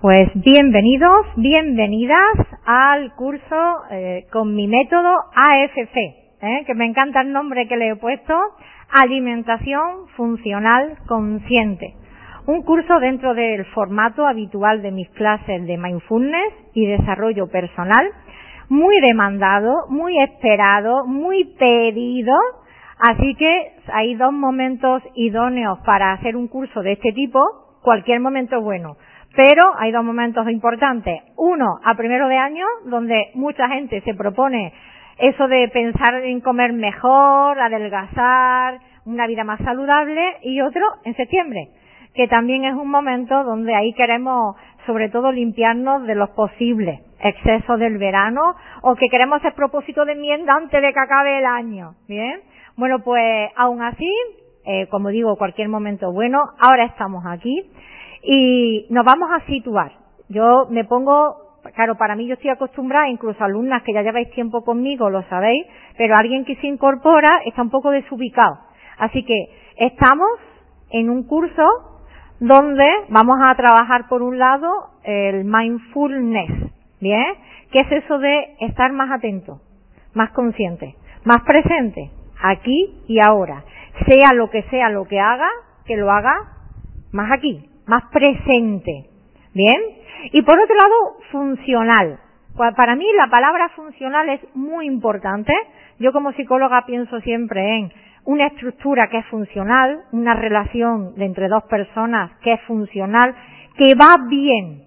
Pues bienvenidos, bienvenidas al curso eh, con mi método AFC, eh, que me encanta el nombre que le he puesto, Alimentación Funcional Consciente. Un curso dentro del formato habitual de mis clases de mindfulness y desarrollo personal, muy demandado, muy esperado, muy pedido, así que hay dos momentos idóneos para hacer un curso de este tipo, cualquier momento es bueno pero hay dos momentos importantes. Uno, a primero de año, donde mucha gente se propone eso de pensar en comer mejor, adelgazar, una vida más saludable, y otro en septiembre, que también es un momento donde ahí queremos sobre todo limpiarnos de los posibles excesos del verano o que queremos hacer propósito de enmienda antes de que acabe el año. Bien, bueno pues aún así, eh, como digo, cualquier momento bueno, ahora estamos aquí y nos vamos a situar. Yo me pongo, claro, para mí yo estoy acostumbrada, incluso alumnas que ya lleváis tiempo conmigo, lo sabéis, pero alguien que se incorpora está un poco desubicado. Así que estamos en un curso donde vamos a trabajar por un lado el mindfulness, ¿bien? ¿Qué es eso de estar más atento, más consciente, más presente, aquí y ahora? Sea lo que sea lo que haga, que lo haga más aquí, más presente. ¿Bien? Y por otro lado, funcional. Para mí la palabra funcional es muy importante. Yo como psicóloga pienso siempre en una estructura que es funcional, una relación de entre dos personas que es funcional, que va bien,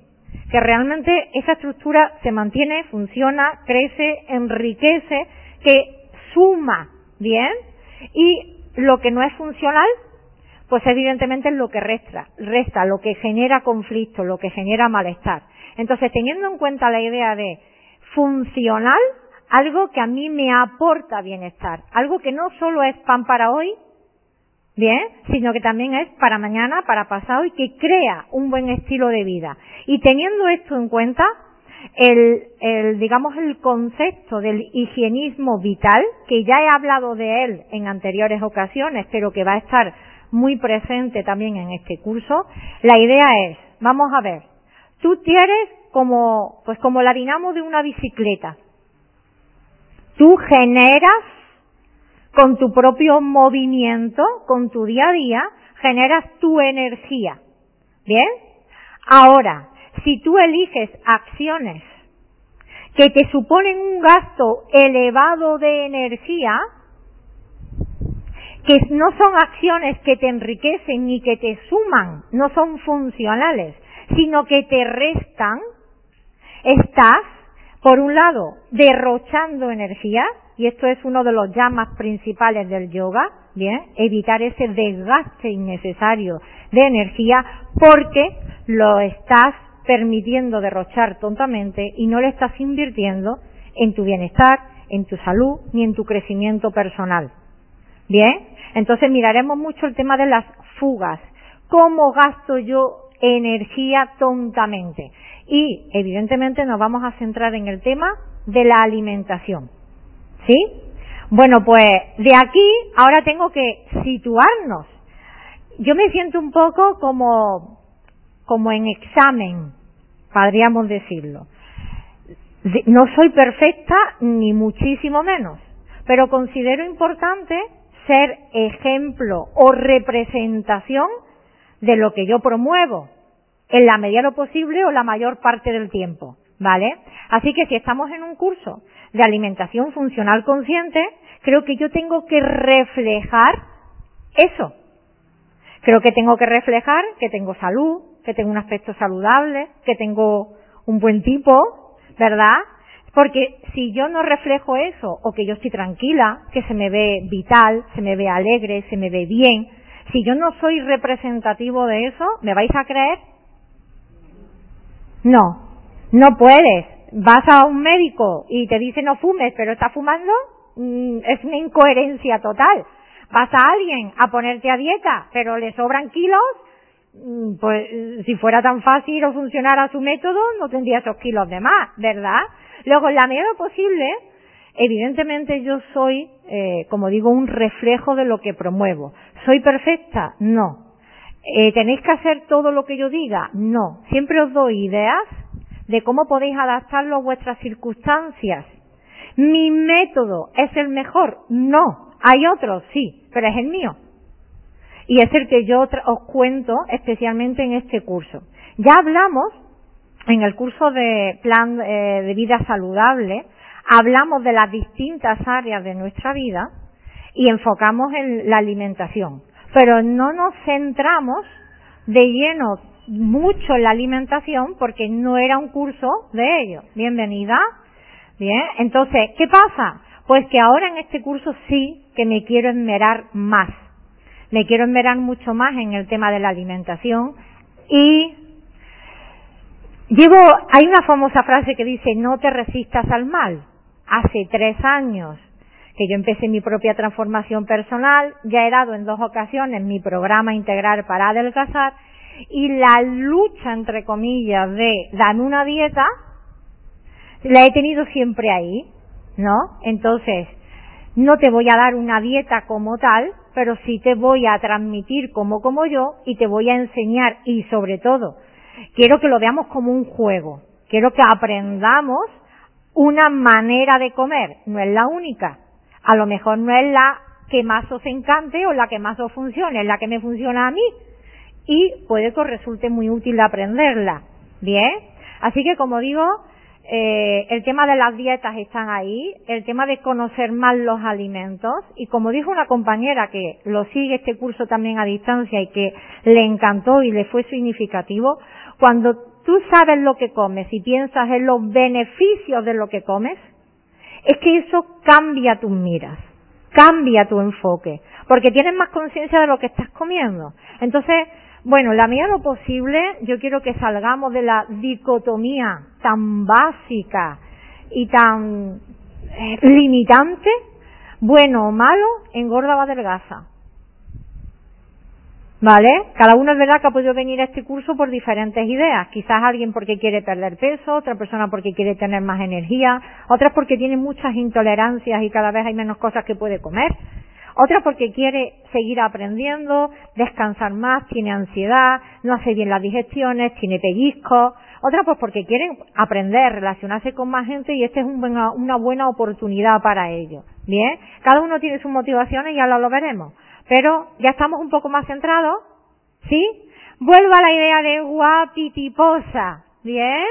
que realmente esa estructura se mantiene, funciona, crece, enriquece, que suma bien y lo que no es funcional pues evidentemente es lo que resta, resta, lo que genera conflicto, lo que genera malestar. Entonces, teniendo en cuenta la idea de funcional, algo que a mí me aporta bienestar, algo que no solo es pan para hoy, bien, sino que también es para mañana, para pasado y que crea un buen estilo de vida. Y teniendo esto en cuenta, el, el, digamos, el concepto del higienismo vital, que ya he hablado de él en anteriores ocasiones, pero que va a estar muy presente también en este curso. La idea es, vamos a ver, tú tienes como, pues como la dinamo de una bicicleta. Tú generas con tu propio movimiento, con tu día a día, generas tu energía. ¿Bien? Ahora, si tú eliges acciones que te suponen un gasto elevado de energía, que no son acciones que te enriquecen ni que te suman, no son funcionales, sino que te restan, estás, por un lado, derrochando energía, y esto es uno de los llamas principales del yoga, bien, evitar ese desgaste innecesario de energía porque lo estás permitiendo derrochar tontamente y no le estás invirtiendo en tu bienestar, en tu salud ni en tu crecimiento personal. Bien, entonces miraremos mucho el tema de las fugas. ¿Cómo gasto yo energía tontamente? Y evidentemente nos vamos a centrar en el tema de la alimentación. ¿Sí? Bueno, pues de aquí ahora tengo que situarnos. Yo me siento un poco como, como en examen, podríamos decirlo. No soy perfecta, ni muchísimo menos, pero considero importante ser ejemplo o representación de lo que yo promuevo en la medida de lo posible o la mayor parte del tiempo, ¿vale? Así que si estamos en un curso de alimentación funcional consciente, creo que yo tengo que reflejar eso. Creo que tengo que reflejar que tengo salud, que tengo un aspecto saludable, que tengo un buen tipo, ¿verdad? Porque si yo no reflejo eso, o que yo estoy tranquila, que se me ve vital, se me ve alegre, se me ve bien, si yo no soy representativo de eso, ¿me vais a creer? No, no puedes. Vas a un médico y te dice no fumes, pero estás fumando, mm, es una incoherencia total. Vas a alguien a ponerte a dieta, pero le sobran kilos, mm, pues si fuera tan fácil o funcionara su método, no tendría esos kilos de más, ¿verdad? Luego, en la medida posible, evidentemente yo soy, eh, como digo, un reflejo de lo que promuevo. ¿Soy perfecta? No. Eh, ¿Tenéis que hacer todo lo que yo diga? No. Siempre os doy ideas de cómo podéis adaptarlo a vuestras circunstancias. ¿Mi método es el mejor? No. Hay otros, sí, pero es el mío. Y es el que yo os cuento especialmente en este curso. Ya hablamos en el curso de plan eh, de vida saludable, hablamos de las distintas áreas de nuestra vida y enfocamos en la alimentación. Pero no nos centramos de lleno mucho en la alimentación porque no era un curso de ello. Bienvenida. Bien, entonces, ¿qué pasa? Pues que ahora en este curso sí que me quiero enmerar más. Me quiero enmerar mucho más en el tema de la alimentación y llevo, hay una famosa frase que dice no te resistas al mal. Hace tres años que yo empecé mi propia transformación personal, ya he dado en dos ocasiones mi programa integral para adelgazar y la lucha, entre comillas, de darme una dieta, la he tenido siempre ahí, ¿no? Entonces, no te voy a dar una dieta como tal, pero sí te voy a transmitir como como yo y te voy a enseñar y sobre todo, quiero que lo veamos como un juego, quiero que aprendamos una manera de comer, no es la única, a lo mejor no es la que más os encante o la que más os funcione, es la que me funciona a mí, y puede que os resulte muy útil aprenderla. Bien, así que como digo, eh, el tema de las dietas están ahí, el tema de conocer más los alimentos. Y como dijo una compañera que lo sigue este curso también a distancia y que le encantó y le fue significativo, cuando tú sabes lo que comes y piensas en los beneficios de lo que comes, es que eso cambia tus miras, cambia tu enfoque, porque tienes más conciencia de lo que estás comiendo. Entonces, bueno, la medida lo posible, yo quiero que salgamos de la dicotomía tan básica y tan eh, limitante, bueno o malo, engorda o adelgaza. ¿Vale? Cada uno es verdad que ha podido venir a este curso por diferentes ideas. Quizás alguien porque quiere perder peso, otra persona porque quiere tener más energía, otras porque tiene muchas intolerancias y cada vez hay menos cosas que puede comer. Otra porque quiere seguir aprendiendo, descansar más, tiene ansiedad, no hace bien las digestiones, tiene pellizcos. Otra pues porque quieren aprender, relacionarse con más gente y esta es una buena oportunidad para ello. Bien, cada uno tiene sus motivaciones y ahora lo veremos. Pero ya estamos un poco más centrados, ¿sí? Vuelvo a la idea de guapitiposa, ¿bien?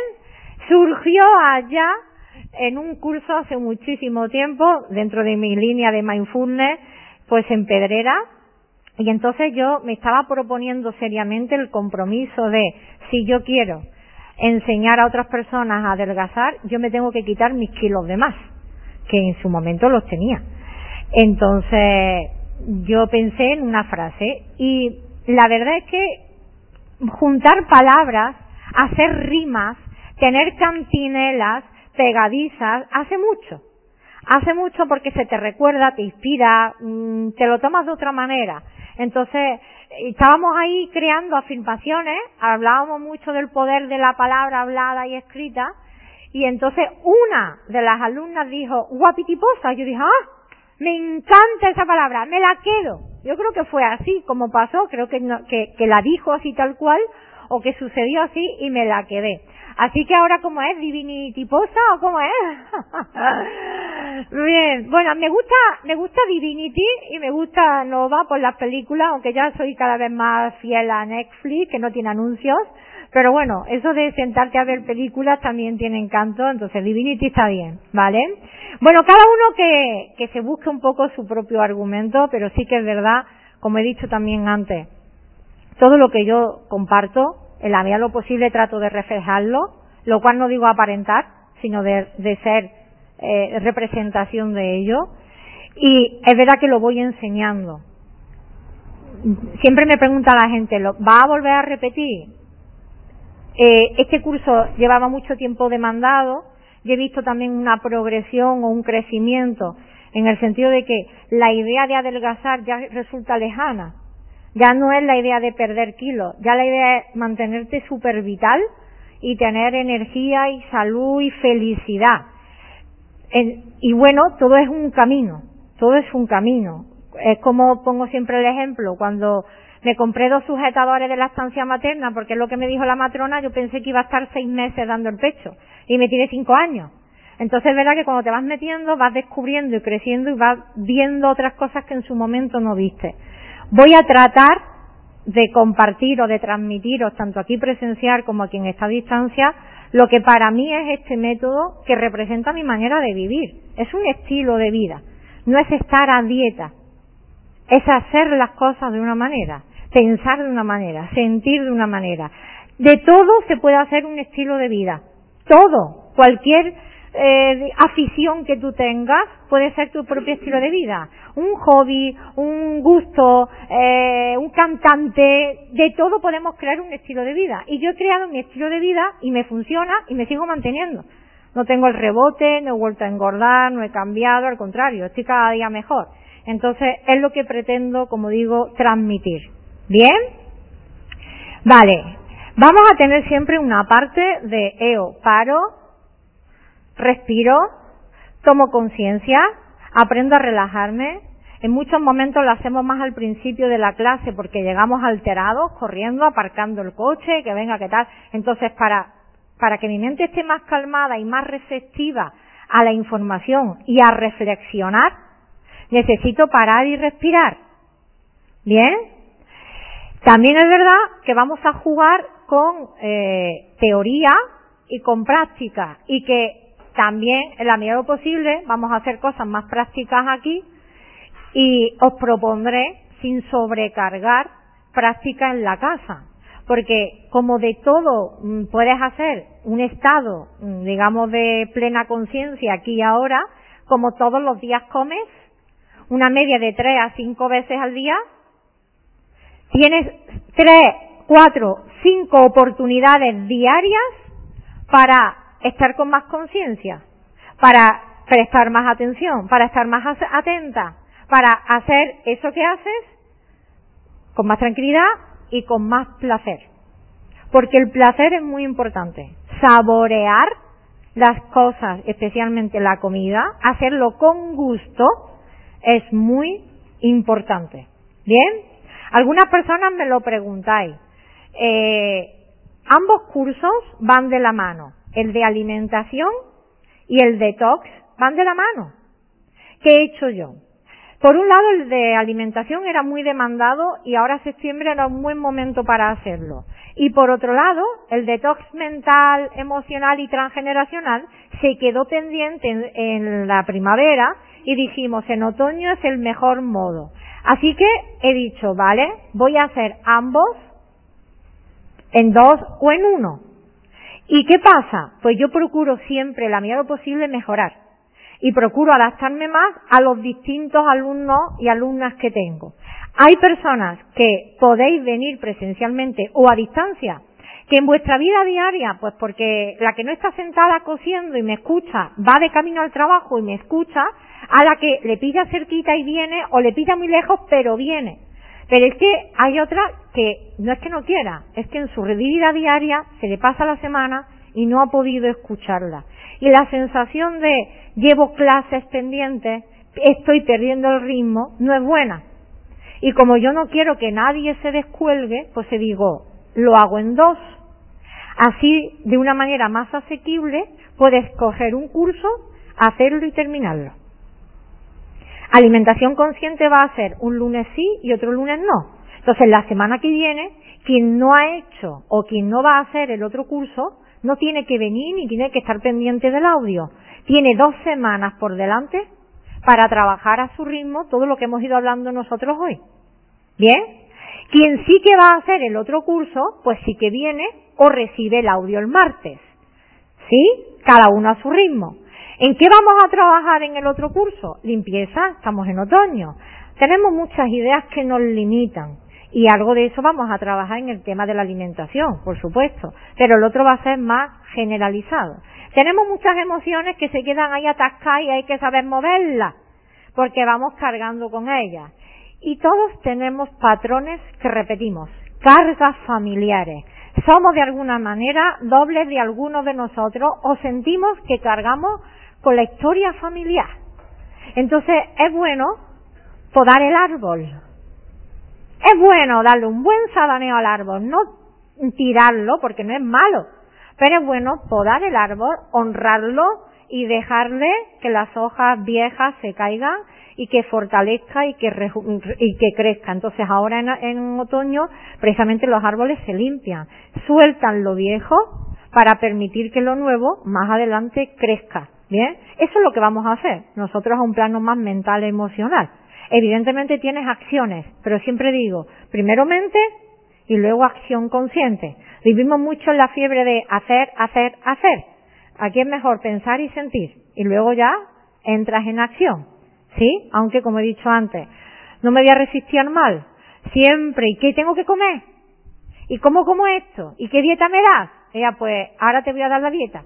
Surgió allá en un curso hace muchísimo tiempo, dentro de mi línea de mindfulness, pues en Pedrera, y entonces yo me estaba proponiendo seriamente el compromiso de, si yo quiero enseñar a otras personas a adelgazar, yo me tengo que quitar mis kilos de más, que en su momento los tenía. Entonces, yo pensé en una frase y la verdad es que juntar palabras, hacer rimas, tener cantinelas pegadizas, hace mucho hace mucho porque se te recuerda, te inspira, mm, te lo tomas de otra manera. Entonces, estábamos ahí creando afirmaciones, hablábamos mucho del poder de la palabra hablada y escrita, y entonces una de las alumnas dijo, guapitiposa, yo dije, ah, me encanta esa palabra, me la quedo. Yo creo que fue así como pasó, creo que, que, que la dijo así tal cual, o que sucedió así y me la quedé. Así que ahora, ¿cómo es? ¿Divinity Posa o cómo es? Bien, bueno, me gusta, me gusta Divinity y me gusta Nova por las películas, aunque ya soy cada vez más fiel a Netflix, que no tiene anuncios. Pero bueno, eso de sentarte a ver películas también tiene encanto, entonces Divinity está bien, ¿vale? Bueno, cada uno que, que se busque un poco su propio argumento, pero sí que es verdad, como he dicho también antes, todo lo que yo comparto en la medida de lo posible trato de reflejarlo, lo cual no digo aparentar, sino de, ser eh, representación de ello. Y es verdad que lo voy enseñando. Siempre me pregunta la gente, ¿lo va a volver a repetir? Eh, este curso llevaba mucho tiempo demandado y he visto también una progresión o un crecimiento en el sentido de que la idea de adelgazar ya resulta lejana. Ya no es la idea de perder kilos, ya la idea es mantenerte súper vital y tener energía y salud y felicidad. y bueno, todo es un camino, todo es un camino. Es como pongo siempre el ejemplo, cuando me compré dos sujetadores de la estancia materna, porque es lo que me dijo la matrona, yo pensé que iba a estar seis meses dando el pecho, y me tiré cinco años. Entonces es verdad que cuando te vas metiendo, vas descubriendo y creciendo y vas viendo otras cosas que en su momento no viste. Voy a tratar de compartir o de transmitiros, tanto aquí presencial como a quien está a distancia, lo que para mí es este método que representa mi manera de vivir. Es un estilo de vida. No es estar a dieta. Es hacer las cosas de una manera pensar de una manera, sentir de una manera. De todo se puede hacer un estilo de vida. Todo, cualquier eh, afición que tú tengas puede ser tu propio estilo de vida. Un hobby, un gusto, eh, un cantante, de todo podemos crear un estilo de vida. Y yo he creado mi estilo de vida y me funciona y me sigo manteniendo. No tengo el rebote, no he vuelto a engordar, no he cambiado, al contrario, estoy cada día mejor. Entonces es lo que pretendo, como digo, transmitir. ¿Bien? Vale. Vamos a tener siempre una parte de EO. Paro, respiro, tomo conciencia, aprendo a relajarme. En muchos momentos lo hacemos más al principio de la clase porque llegamos alterados, corriendo, aparcando el coche, que venga, que tal. Entonces, para, para que mi mente esté más calmada y más receptiva a la información y a reflexionar, necesito parar y respirar. ¿Bien? También es verdad que vamos a jugar con eh, teoría y con práctica y que también en la medida de lo posible vamos a hacer cosas más prácticas aquí y os propondré sin sobrecargar práctica en la casa. Porque como de todo mm, puedes hacer un estado mm, digamos de plena conciencia aquí y ahora como todos los días comes una media de tres a cinco veces al día Tienes tres, cuatro, cinco oportunidades diarias para estar con más conciencia, para prestar más atención, para estar más atenta, para hacer eso que haces con más tranquilidad y con más placer. Porque el placer es muy importante. Saborear las cosas, especialmente la comida, hacerlo con gusto, es muy importante. ¿Bien? Algunas personas me lo preguntáis. Eh, ambos cursos van de la mano. El de alimentación y el detox van de la mano. ¿Qué he hecho yo? Por un lado, el de alimentación era muy demandado y ahora septiembre era un buen momento para hacerlo. Y por otro lado, el detox mental, emocional y transgeneracional se quedó pendiente en, en la primavera y dijimos en otoño es el mejor modo. Así que he dicho, vale, voy a hacer ambos en dos o en uno. ¿Y qué pasa? Pues yo procuro siempre, la medida posible, mejorar. Y procuro adaptarme más a los distintos alumnos y alumnas que tengo. Hay personas que podéis venir presencialmente o a distancia, que en vuestra vida diaria, pues porque la que no está sentada cosiendo y me escucha, va de camino al trabajo y me escucha, a la que le pilla cerquita y viene, o le pilla muy lejos pero viene. Pero es que hay otra que no es que no quiera, es que en su vida diaria se le pasa la semana y no ha podido escucharla. Y la sensación de llevo clases pendientes, estoy perdiendo el ritmo, no es buena. Y como yo no quiero que nadie se descuelgue, pues se digo, lo hago en dos. Así, de una manera más asequible, puedes coger un curso, hacerlo y terminarlo. Alimentación consciente va a ser un lunes sí y otro lunes no. Entonces, la semana que viene, quien no ha hecho o quien no va a hacer el otro curso, no tiene que venir ni tiene que estar pendiente del audio. Tiene dos semanas por delante para trabajar a su ritmo todo lo que hemos ido hablando nosotros hoy. ¿Bien? Quien sí que va a hacer el otro curso, pues sí que viene o recibe el audio el martes. ¿Sí? Cada uno a su ritmo. ¿En qué vamos a trabajar en el otro curso? Limpieza, estamos en otoño. Tenemos muchas ideas que nos limitan Y algo de eso vamos a trabajar en el tema de la alimentación, por supuesto. Pero el otro va a ser más generalizado. Tenemos muchas emociones que se quedan ahí atascadas y hay que saber moverlas, porque vamos cargando con ellas. Y todos tenemos patrones que repetimos, cargas familiares. Somos de alguna manera dobles de algunos de nosotros o sentimos que cargamos con la historia familiar. Entonces es bueno podar el árbol. Es bueno darle un buen sabaneo al árbol, no tirarlo porque no es malo, pero es bueno podar el árbol, honrarlo y dejarle que las hojas viejas se caigan y que fortalezca y que, y que crezca. Entonces ahora en, en otoño precisamente los árboles se limpian, sueltan lo viejo para permitir que lo nuevo más adelante crezca. Bien, eso es lo que vamos a hacer. Nosotros a un plano más mental, emocional. Evidentemente tienes acciones, pero siempre digo, primero mente y luego acción consciente. Vivimos mucho en la fiebre de hacer, hacer, hacer. Aquí es mejor pensar y sentir y luego ya entras en acción. ¿Sí? Aunque como he dicho antes, no me voy a resistir mal. Siempre, ¿y qué tengo que comer? ¿Y cómo como esto? ¿Y qué dieta me das? Ella, pues ahora te voy a dar la dieta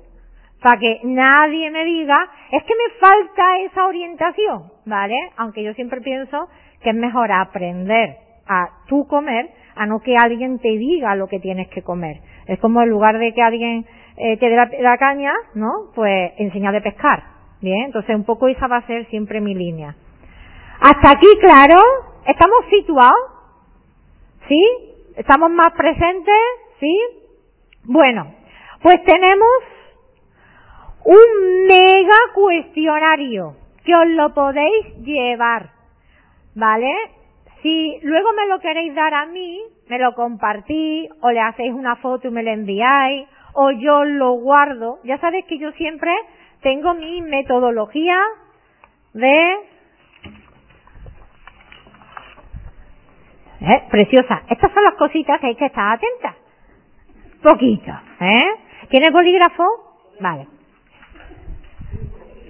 para que nadie me diga, es que me falta esa orientación, ¿vale? Aunque yo siempre pienso que es mejor aprender a tú comer a no que alguien te diga lo que tienes que comer. Es como en lugar de que alguien eh, te dé la, caña, ¿no? Pues enseñar de pescar, ¿bien? Entonces un poco esa va a ser siempre mi línea. Hasta aquí, claro, estamos situados, ¿sí? Estamos más presentes, ¿sí? Bueno, pues tenemos un mega cuestionario que os lo podéis llevar, ¿vale? Si luego me lo queréis dar a mí, me lo compartís o le hacéis una foto y me lo enviáis o yo lo guardo. Ya sabéis que yo siempre tengo mi metodología de ¿Eh? Preciosa. Estas son las cositas que hay que estar atentas. Poquito, ¿eh? ¿Tiene bolígrafo? Vale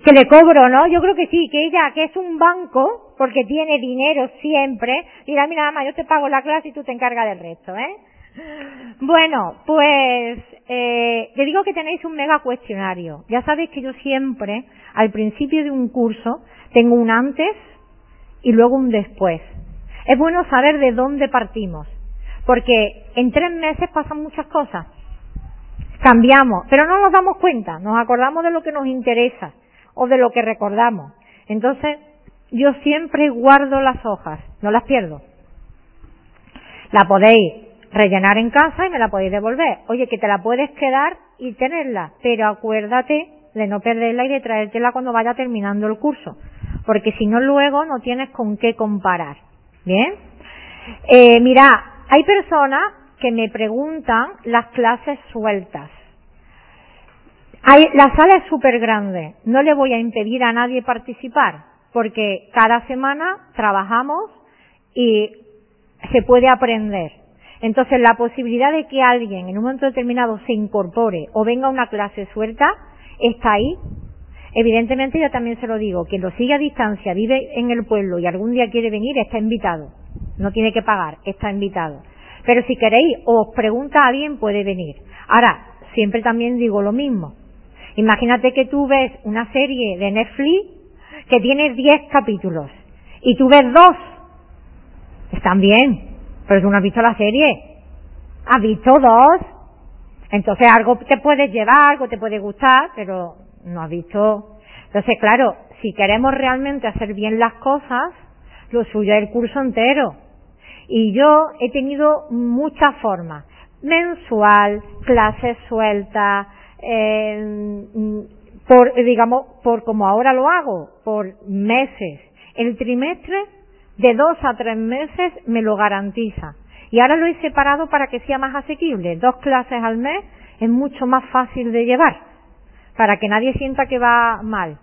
que le cobro, ¿no? Yo creo que sí, que ella, que es un banco, porque tiene dinero siempre, dirá, mira, mamá, yo te pago la clase y tú te encargas del resto, ¿eh? Bueno, pues eh, te digo que tenéis un mega cuestionario. Ya sabéis que yo siempre, al principio de un curso, tengo un antes y luego un después. Es bueno saber de dónde partimos, porque en tres meses pasan muchas cosas. Cambiamos, pero no nos damos cuenta, nos acordamos de lo que nos interesa o de lo que recordamos. Entonces, yo siempre guardo las hojas, no las pierdo. La podéis rellenar en casa y me la podéis devolver. Oye, que te la puedes quedar y tenerla, pero acuérdate de no perderla y de traértela cuando vaya terminando el curso, porque si no luego no tienes con qué comparar. ¿Bien? Eh, mira, hay personas que me preguntan las clases sueltas la sala es súper grande. No le voy a impedir a nadie participar, porque cada semana trabajamos y se puede aprender. Entonces, la posibilidad de que alguien en un momento determinado se incorpore o venga a una clase suelta está ahí. Evidentemente, yo también se lo digo, quien lo sigue a distancia, vive en el pueblo y algún día quiere venir, está invitado. No tiene que pagar, está invitado. Pero si queréis os pregunta a alguien, puede venir. Ahora, siempre también digo lo mismo Imagínate que tú ves una serie de Netflix que tiene 10 capítulos y tú ves dos. Están bien, pero tú no has visto la serie. Has visto dos. Entonces algo te puedes llevar, algo te puede gustar, pero no has visto. Entonces, claro, si queremos realmente hacer bien las cosas, lo suyo es el curso entero. Y yo he tenido muchas formas. Mensual, clases sueltas, por, digamos, por como ahora lo hago, por meses. El trimestre de dos a tres meses me lo garantiza. Y ahora lo he separado para que sea más asequible. Dos clases al mes es mucho más fácil de llevar, para que nadie sienta que va mal.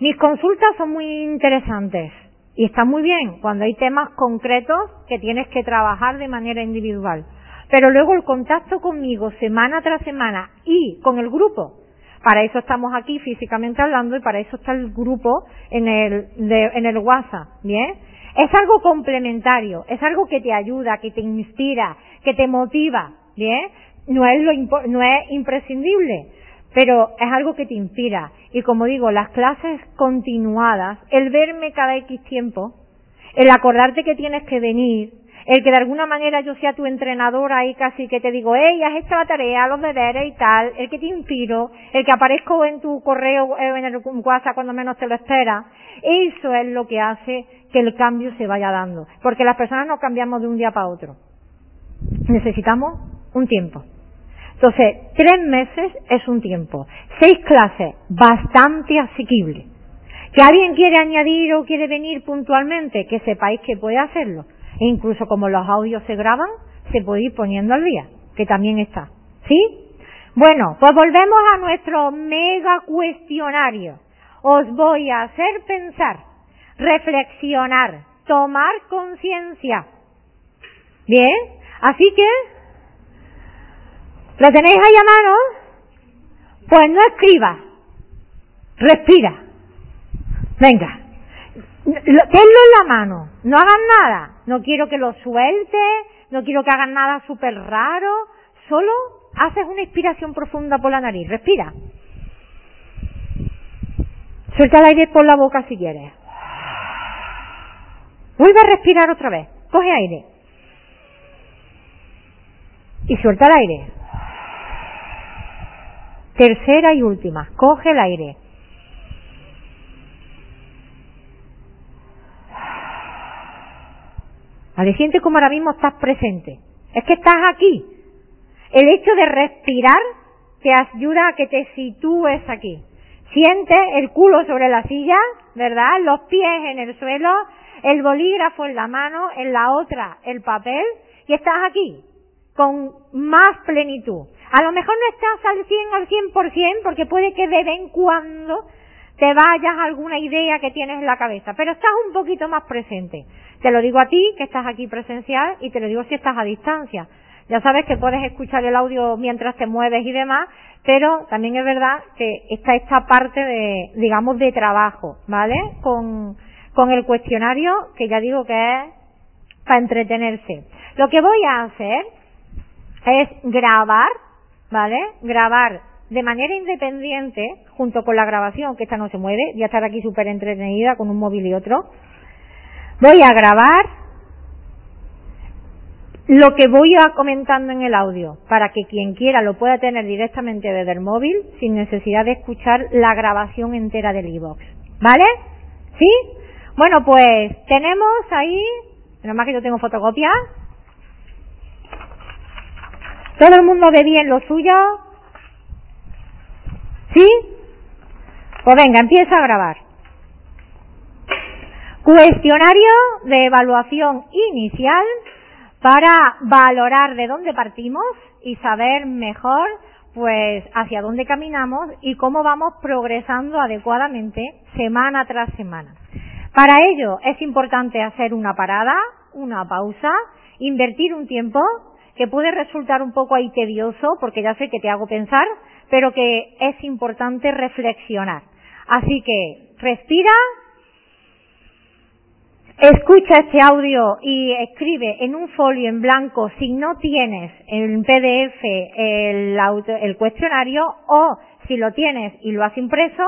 Mis consultas son muy interesantes y están muy bien cuando hay temas concretos que tienes que trabajar de manera individual. Pero luego el contacto conmigo semana tras semana y con el grupo. Para eso estamos aquí físicamente hablando y para eso está el grupo en el, en el WhatsApp, ¿bien? Es algo complementario, es algo que te ayuda, que te inspira, que te motiva, ¿bien? No es, lo no es imprescindible, pero es algo que te inspira. Y como digo, las clases continuadas, el verme cada X tiempo, el acordarte que tienes que venir, el que de alguna manera yo sea tu entrenadora y casi que te digo, hey, has hecho la tarea, los deberes y tal, el que te inspiro, el que aparezco en tu correo, eh, en el WhatsApp cuando menos te lo esperas, eso es lo que hace que el cambio se vaya dando. Porque las personas no cambiamos de un día para otro. Necesitamos un tiempo. Entonces, tres meses es un tiempo. Seis clases, bastante asequible. Que alguien quiere añadir o quiere venir puntualmente, que sepáis que puede hacerlo. E incluso como los audios se graban, se puede ir poniendo al día, que también está. ¿Sí? Bueno, pues volvemos a nuestro mega cuestionario. Os voy a hacer pensar, reflexionar, tomar conciencia. Bien, así que, ¿lo tenéis ahí a mano? Pues no escriba, respira. Venga, tenlo en la mano, no hagan nada, no quiero que lo suelte, no quiero que hagan nada súper raro, solo haces una inspiración profunda por la nariz, respira. Suelta el aire por la boca si quieres. Vuelve a respirar otra vez, coge aire. Y suelta el aire. Tercera y última, coge el aire. Al siente como ahora mismo estás presente. Es que estás aquí. El hecho de respirar te ayuda a que te sitúes aquí. Siente el culo sobre la silla, ¿verdad? Los pies en el suelo, el bolígrafo en la mano, en la otra el papel, y estás aquí, con más plenitud. A lo mejor no estás al 100 al 100% porque puede que de vez en cuando te vayas a alguna idea que tienes en la cabeza, pero estás un poquito más presente. Te lo digo a ti, que estás aquí presencial, y te lo digo si estás a distancia. Ya sabes que puedes escuchar el audio mientras te mueves y demás, pero también es verdad que está esta parte de, digamos, de trabajo, ¿vale? Con, con el cuestionario, que ya digo que es para entretenerse. Lo que voy a hacer es grabar, ¿vale? Grabar de manera independiente, junto con la grabación, que esta no se mueve, voy a estar aquí súper entretenida con un móvil y otro. Voy a grabar lo que voy a comentando en el audio, para que quien quiera lo pueda tener directamente desde el móvil, sin necesidad de escuchar la grabación entera del iVoox. ¿Vale? ¿Sí? Bueno, pues tenemos ahí, menos más que yo tengo fotocopia. ¿Todo el mundo ve bien lo suyo? ¿Sí? Pues venga, empieza a grabar. Cuestionario de evaluación inicial para valorar de dónde partimos y saber mejor pues hacia dónde caminamos y cómo vamos progresando adecuadamente semana tras semana. Para ello es importante hacer una parada, una pausa, invertir un tiempo que puede resultar un poco ahí tedioso porque ya sé que te hago pensar, pero que es importante reflexionar. Así que respira, escucha este audio y escribe en un folio en blanco si no tienes en PDF el, el cuestionario o si lo tienes y lo has impreso,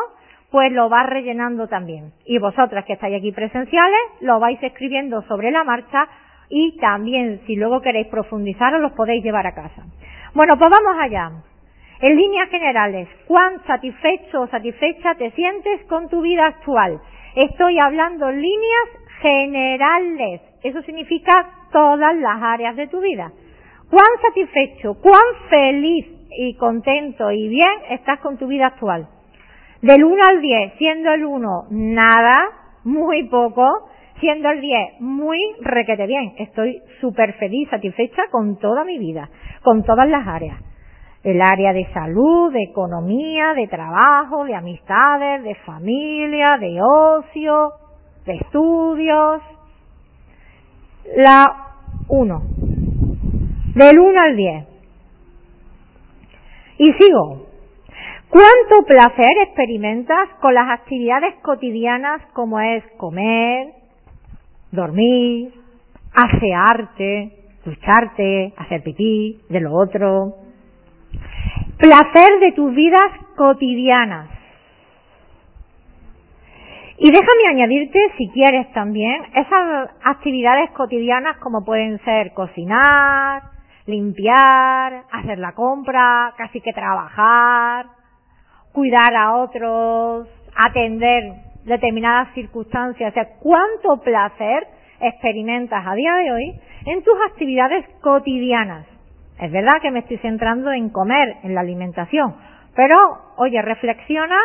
pues lo vas rellenando también. Y vosotras que estáis aquí presenciales, lo vais escribiendo sobre la marcha y también si luego queréis profundizar os los podéis llevar a casa. Bueno, pues vamos allá. En líneas generales, ¿cuán satisfecho o satisfecha te sientes con tu vida actual? Estoy hablando en líneas generales. Eso significa todas las áreas de tu vida. ¿Cuán satisfecho, cuán feliz y contento y bien estás con tu vida actual? Del 1 al 10, siendo el 1 nada, muy poco, siendo el 10 muy requete bien. Estoy súper feliz, satisfecha con toda mi vida, con todas las áreas el área de salud, de economía, de trabajo, de amistades, de familia, de ocio, de estudios. La 1. Del 1 al 10. Y sigo. ¿Cuánto placer experimentas con las actividades cotidianas como es comer, dormir, asearte, ducharte, hacer pipí, de lo otro. Placer de tus vidas cotidianas. Y déjame añadirte, si quieres también, esas actividades cotidianas como pueden ser cocinar, limpiar, hacer la compra, casi que trabajar, cuidar a otros, atender determinadas circunstancias. O sea, cuánto placer experimentas a día de hoy en tus actividades cotidianas. Es verdad que me estoy centrando en comer, en la alimentación, pero, oye, reflexiona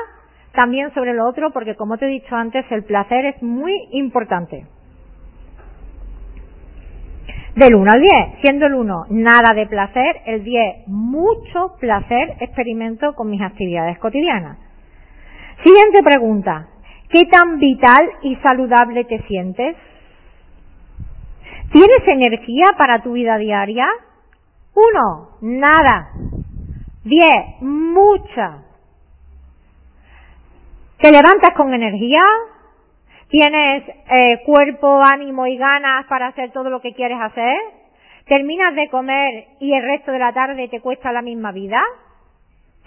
también sobre lo otro porque, como te he dicho antes, el placer es muy importante. Del 1 al 10, siendo el 1 nada de placer, el 10 mucho placer experimento con mis actividades cotidianas. Siguiente pregunta, ¿qué tan vital y saludable te sientes? ¿Tienes energía para tu vida diaria? 1, nada. 10, mucha. ¿Te levantas con energía? ¿Tienes eh, cuerpo, ánimo y ganas para hacer todo lo que quieres hacer? ¿Terminas de comer y el resto de la tarde te cuesta la misma vida?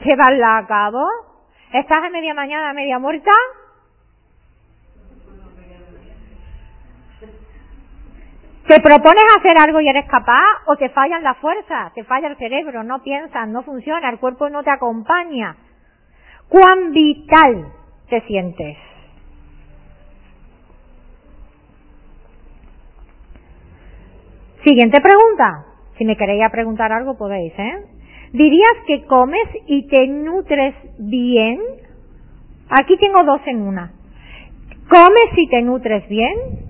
¿Llevarla a cabo? ¿Estás a media mañana, a media muerta? ¿Te propones hacer algo y eres capaz o te fallan las fuerzas, te falla el cerebro, no piensas, no funciona, el cuerpo no te acompaña? ¿Cuán vital te sientes? Siguiente pregunta. Si me queréis preguntar algo podéis, ¿eh? ¿Dirías que comes y te nutres bien? Aquí tengo dos en una. ¿Comes y te nutres bien?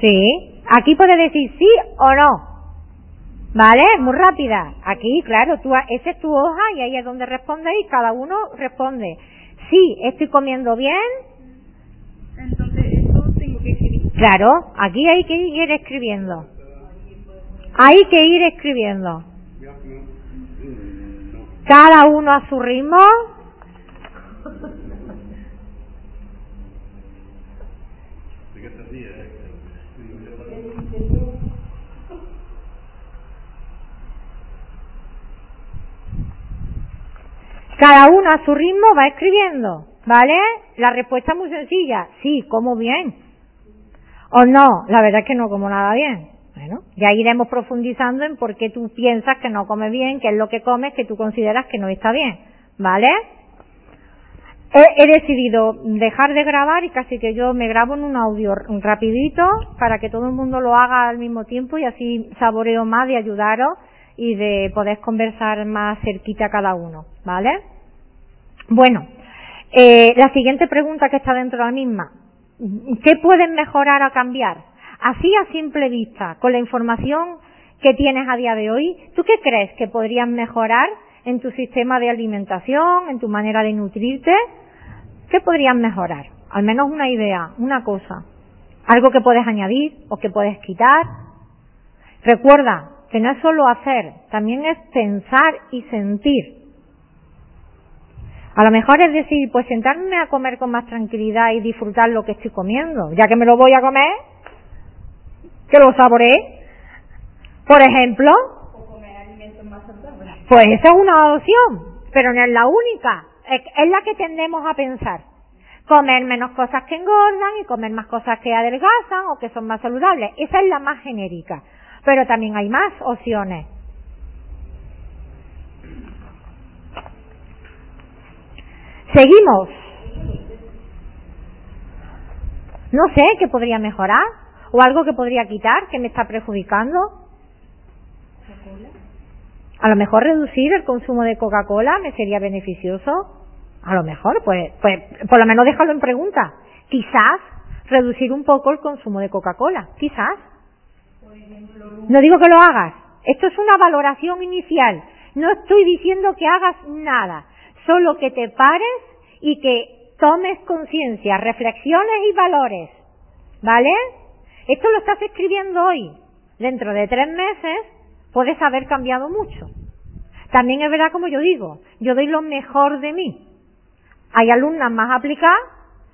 Sí. Aquí puedes decir sí o no. ¿Vale? Muy rápida. Aquí, claro, tú, esa es tu hoja y ahí es donde responde y cada uno responde. Sí, estoy comiendo bien. Entonces, eso tengo que escribir. Claro, aquí hay que ir escribiendo. Hay que ir escribiendo. Cada uno a su ritmo. Cada uno a su ritmo va escribiendo, ¿vale? La respuesta es muy sencilla, sí, como bien. O no, la verdad es que no como nada bien. Bueno, ya iremos profundizando en por qué tú piensas que no comes bien, qué es lo que comes que tú consideras que no está bien, ¿vale? He, he, decidido dejar de grabar y casi que yo me grabo en un audio rapidito para que todo el mundo lo haga al mismo tiempo y así saboreo más de ayudaros y de poder conversar más cerquita cada uno, ¿vale? Bueno, eh, la siguiente pregunta que está dentro de la misma, ¿qué pueden mejorar o cambiar? Así a simple vista, con la información que tienes a día de hoy, ¿tú qué crees que podrían mejorar en tu sistema de alimentación, en tu manera de nutrirte? ¿Qué podrían mejorar? Al menos una idea, una cosa. Algo que puedes añadir o que puedes quitar. Recuerda no es solo hacer, también es pensar y sentir. A lo mejor es decir, pues sentarme a comer con más tranquilidad y disfrutar lo que estoy comiendo, ya que me lo voy a comer, que lo saboree. Por ejemplo, O comer alimentos más saludables. pues esa es una opción, pero no es la única, es la que tendemos a pensar. Comer menos cosas que engordan y comer más cosas que adelgazan o que son más saludables. Esa es la más genérica. Pero también hay más opciones. Seguimos. No sé qué podría mejorar o algo que podría quitar que me está perjudicando. A lo mejor reducir el consumo de Coca-Cola me sería beneficioso. A lo mejor, pues, pues, por lo menos déjalo en pregunta. Quizás reducir un poco el consumo de Coca-Cola. Quizás. No digo que lo hagas. Esto es una valoración inicial. No estoy diciendo que hagas nada. Solo que te pares y que tomes conciencia, reflexiones y valores. ¿Vale? Esto lo estás escribiendo hoy. Dentro de tres meses puedes haber cambiado mucho. También es verdad, como yo digo, yo doy lo mejor de mí. Hay alumnas más aplicadas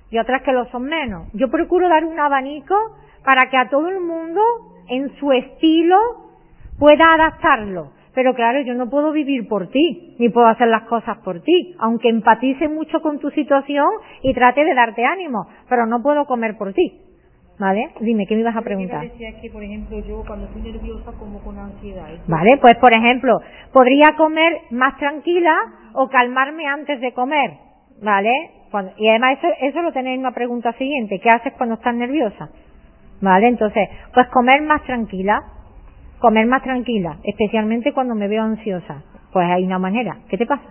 y otras que lo son menos. Yo procuro dar un abanico para que a todo el mundo, en su estilo, pueda adaptarlo. Pero claro, yo no puedo vivir por ti, ni puedo hacer las cosas por ti, aunque empatice mucho con tu situación y trate de darte ánimo, pero no puedo comer por ti. ¿Vale? Dime, ¿qué me ibas a preguntar? decía que, por ejemplo, yo cuando estoy nerviosa como con ansiedad. Vale, pues por ejemplo, podría comer más tranquila o calmarme antes de comer. ¿Vale? y además eso, eso lo tenéis en la pregunta siguiente. ¿Qué haces cuando estás nerviosa? ¿Vale? Entonces, pues comer más tranquila. Comer más tranquila, especialmente cuando me veo ansiosa. Pues hay una manera. ¿Qué te pasa?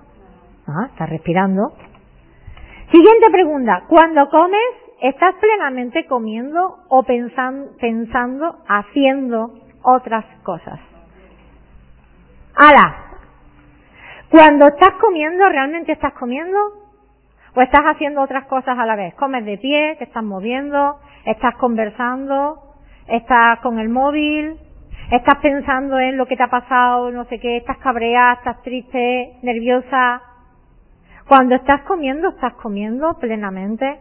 Ah, estás respirando. Siguiente pregunta. Cuando comes, ¿estás plenamente comiendo o pensando, pensando haciendo otras cosas? ¡Hala! Cuando estás comiendo, ¿realmente estás comiendo? ¿O estás haciendo otras cosas a la vez? Comes de pie, te estás moviendo, estás conversando, estás con el móvil, estás pensando en lo que te ha pasado, no sé qué, estás cabreada, estás triste, nerviosa. Cuando estás comiendo, estás comiendo plenamente.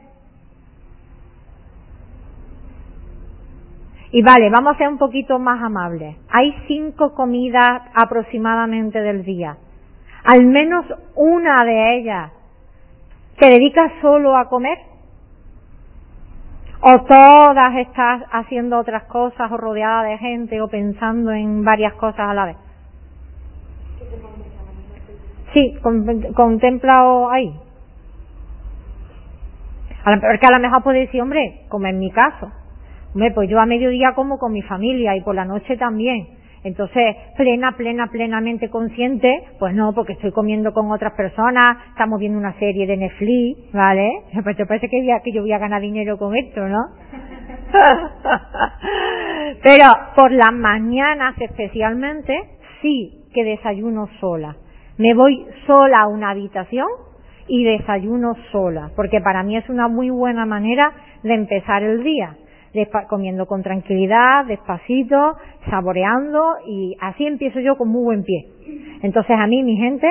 Y vale, vamos a ser un poquito más amables. Hay cinco comidas aproximadamente del día. Al menos una de ellas ¿Te dedicas solo a comer? ¿O todas estás haciendo otras cosas o rodeada de gente o pensando en varias cosas a la vez? Sí, contemplado ahí. Porque a lo mejor puede decir, hombre, como en mi caso, hombre, pues yo a mediodía como con mi familia y por la noche también. Entonces, plena, plena, plenamente consciente, pues no, porque estoy comiendo con otras personas, estamos viendo una serie de Netflix, ¿vale? Pues te parece que, que yo voy a ganar dinero con esto, ¿no? Pero por las mañanas especialmente, sí que desayuno sola. Me voy sola a una habitación y desayuno sola, porque para mí es una muy buena manera de empezar el día comiendo con tranquilidad, despacito, saboreando y así empiezo yo con muy buen pie. Entonces a mí mi gente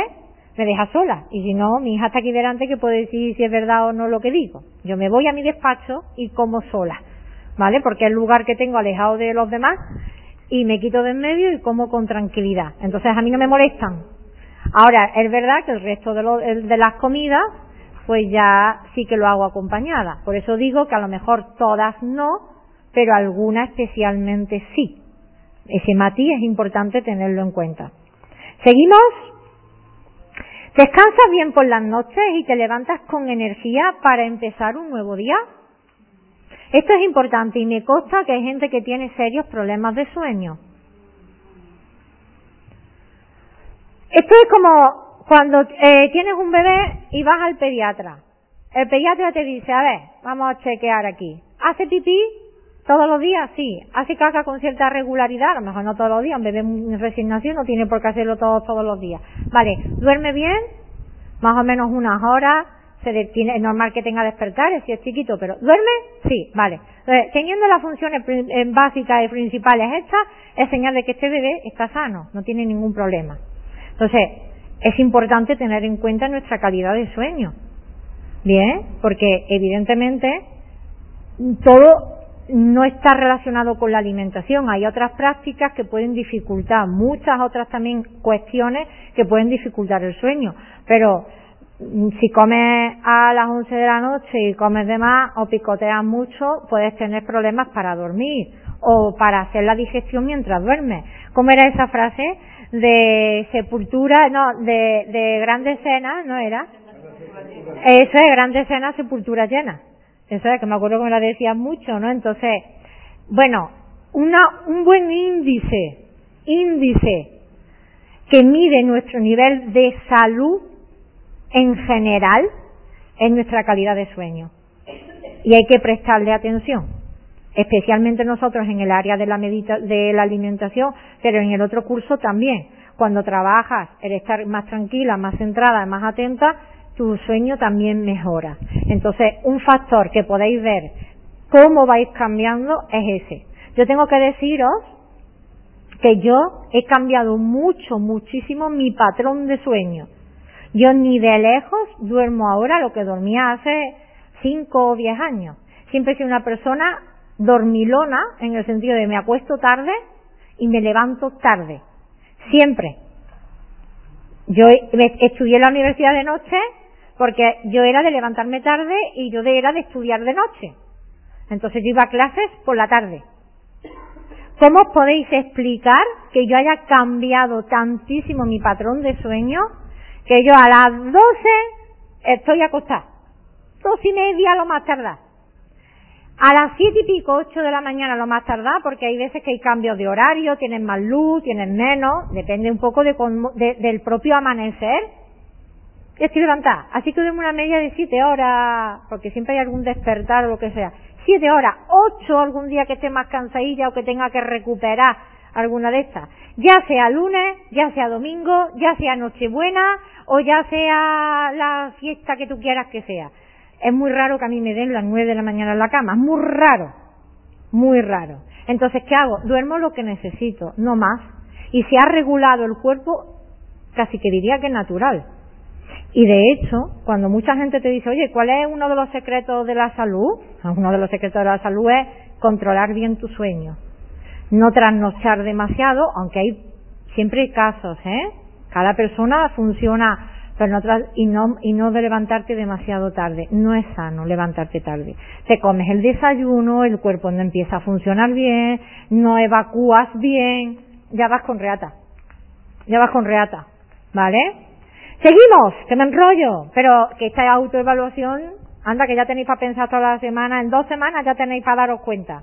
me deja sola y si no, mi hija está aquí delante que puede decir si es verdad o no lo que digo. Yo me voy a mi despacho y como sola, ¿vale? Porque es el lugar que tengo alejado de los demás y me quito de en medio y como con tranquilidad. Entonces a mí no me molestan. Ahora, es verdad que el resto de, de las comidas pues ya sí que lo hago acompañada. Por eso digo que a lo mejor todas no, pero algunas especialmente sí. Ese matiz es importante tenerlo en cuenta. ¿Seguimos? ¿Descansas bien por las noches y te levantas con energía para empezar un nuevo día? Esto es importante y me consta que hay gente que tiene serios problemas de sueño. Esto es como cuando eh, tienes un bebé y vas al pediatra, el pediatra te dice, a ver, vamos a chequear aquí. ¿Hace pipí todos los días? Sí. ¿Hace caca con cierta regularidad? A lo mejor no todos los días, un bebé en resignación no tiene por qué hacerlo todos, todos los días. Vale, ¿duerme bien? Más o menos unas horas. Se detiene, es normal que tenga despertares si es chiquito, pero ¿duerme? Sí, vale. Entonces, teniendo las funciones eh, básicas y principales estas, es señal de que este bebé está sano, no tiene ningún problema. Entonces, es importante tener en cuenta nuestra calidad de sueño. Bien, porque evidentemente todo no está relacionado con la alimentación. Hay otras prácticas que pueden dificultar, muchas otras también cuestiones que pueden dificultar el sueño. Pero mm, si comes a las 11 de la noche y comes de más o picoteas mucho, puedes tener problemas para dormir o para hacer la digestión mientras duermes. ¿Cómo era esa frase? De sepultura, no, de, de grande cena, ¿no era? Eso es, grande cena, sepultura llena. Eso es, que me acuerdo que me la decían mucho, ¿no? Entonces, bueno, una, un buen índice, índice que mide nuestro nivel de salud en general es nuestra calidad de sueño. Y hay que prestarle atención especialmente nosotros en el área de la, de la alimentación, pero en el otro curso también. Cuando trabajas, el estar más tranquila, más centrada, más atenta, tu sueño también mejora. Entonces, un factor que podéis ver cómo vais cambiando es ese. Yo tengo que deciros que yo he cambiado mucho, muchísimo mi patrón de sueño. Yo ni de lejos duermo ahora lo que dormía hace 5 o 10 años. Siempre he una persona dormilona en el sentido de me acuesto tarde y me levanto tarde. Siempre. Yo estudié en la universidad de noche porque yo era de levantarme tarde y yo era de estudiar de noche. Entonces yo iba a clases por la tarde. ¿Cómo os podéis explicar que yo haya cambiado tantísimo mi patrón de sueño que yo a las 12 estoy acostada? Dos y media lo más tardar. A las siete y pico, ocho de la mañana lo más tardar, porque hay veces que hay cambios de horario, tienen más luz, tienen menos, depende un poco de, del propio amanecer. Estoy levantada, así que duermo una media de siete horas, porque siempre hay algún despertar o lo que sea. Siete horas, ocho algún día que esté más cansadilla o que tenga que recuperar alguna de estas. Ya sea lunes, ya sea domingo, ya sea Nochebuena o ya sea la fiesta que tú quieras que sea. Es muy raro que a mí me den las nueve de la mañana en la cama, es muy raro, muy raro. Entonces, ¿qué hago? Duermo lo que necesito, no más. Y se ha regulado el cuerpo, casi que diría que natural. Y de hecho, cuando mucha gente te dice, oye, ¿cuál es uno de los secretos de la salud? Uno de los secretos de la salud es controlar bien tu sueño. No trasnochar demasiado, aunque hay siempre casos, ¿eh? Cada persona funciona pero y no y no de levantarte demasiado tarde. No es sano levantarte tarde. Te comes el desayuno, el cuerpo no empieza a funcionar bien, no evacúas bien, ya vas con reata. Ya vas con reata, ¿vale? Seguimos, que me enrollo, pero que esta autoevaluación, anda que ya tenéis para pensar toda la semana, en dos semanas ya tenéis para daros cuenta.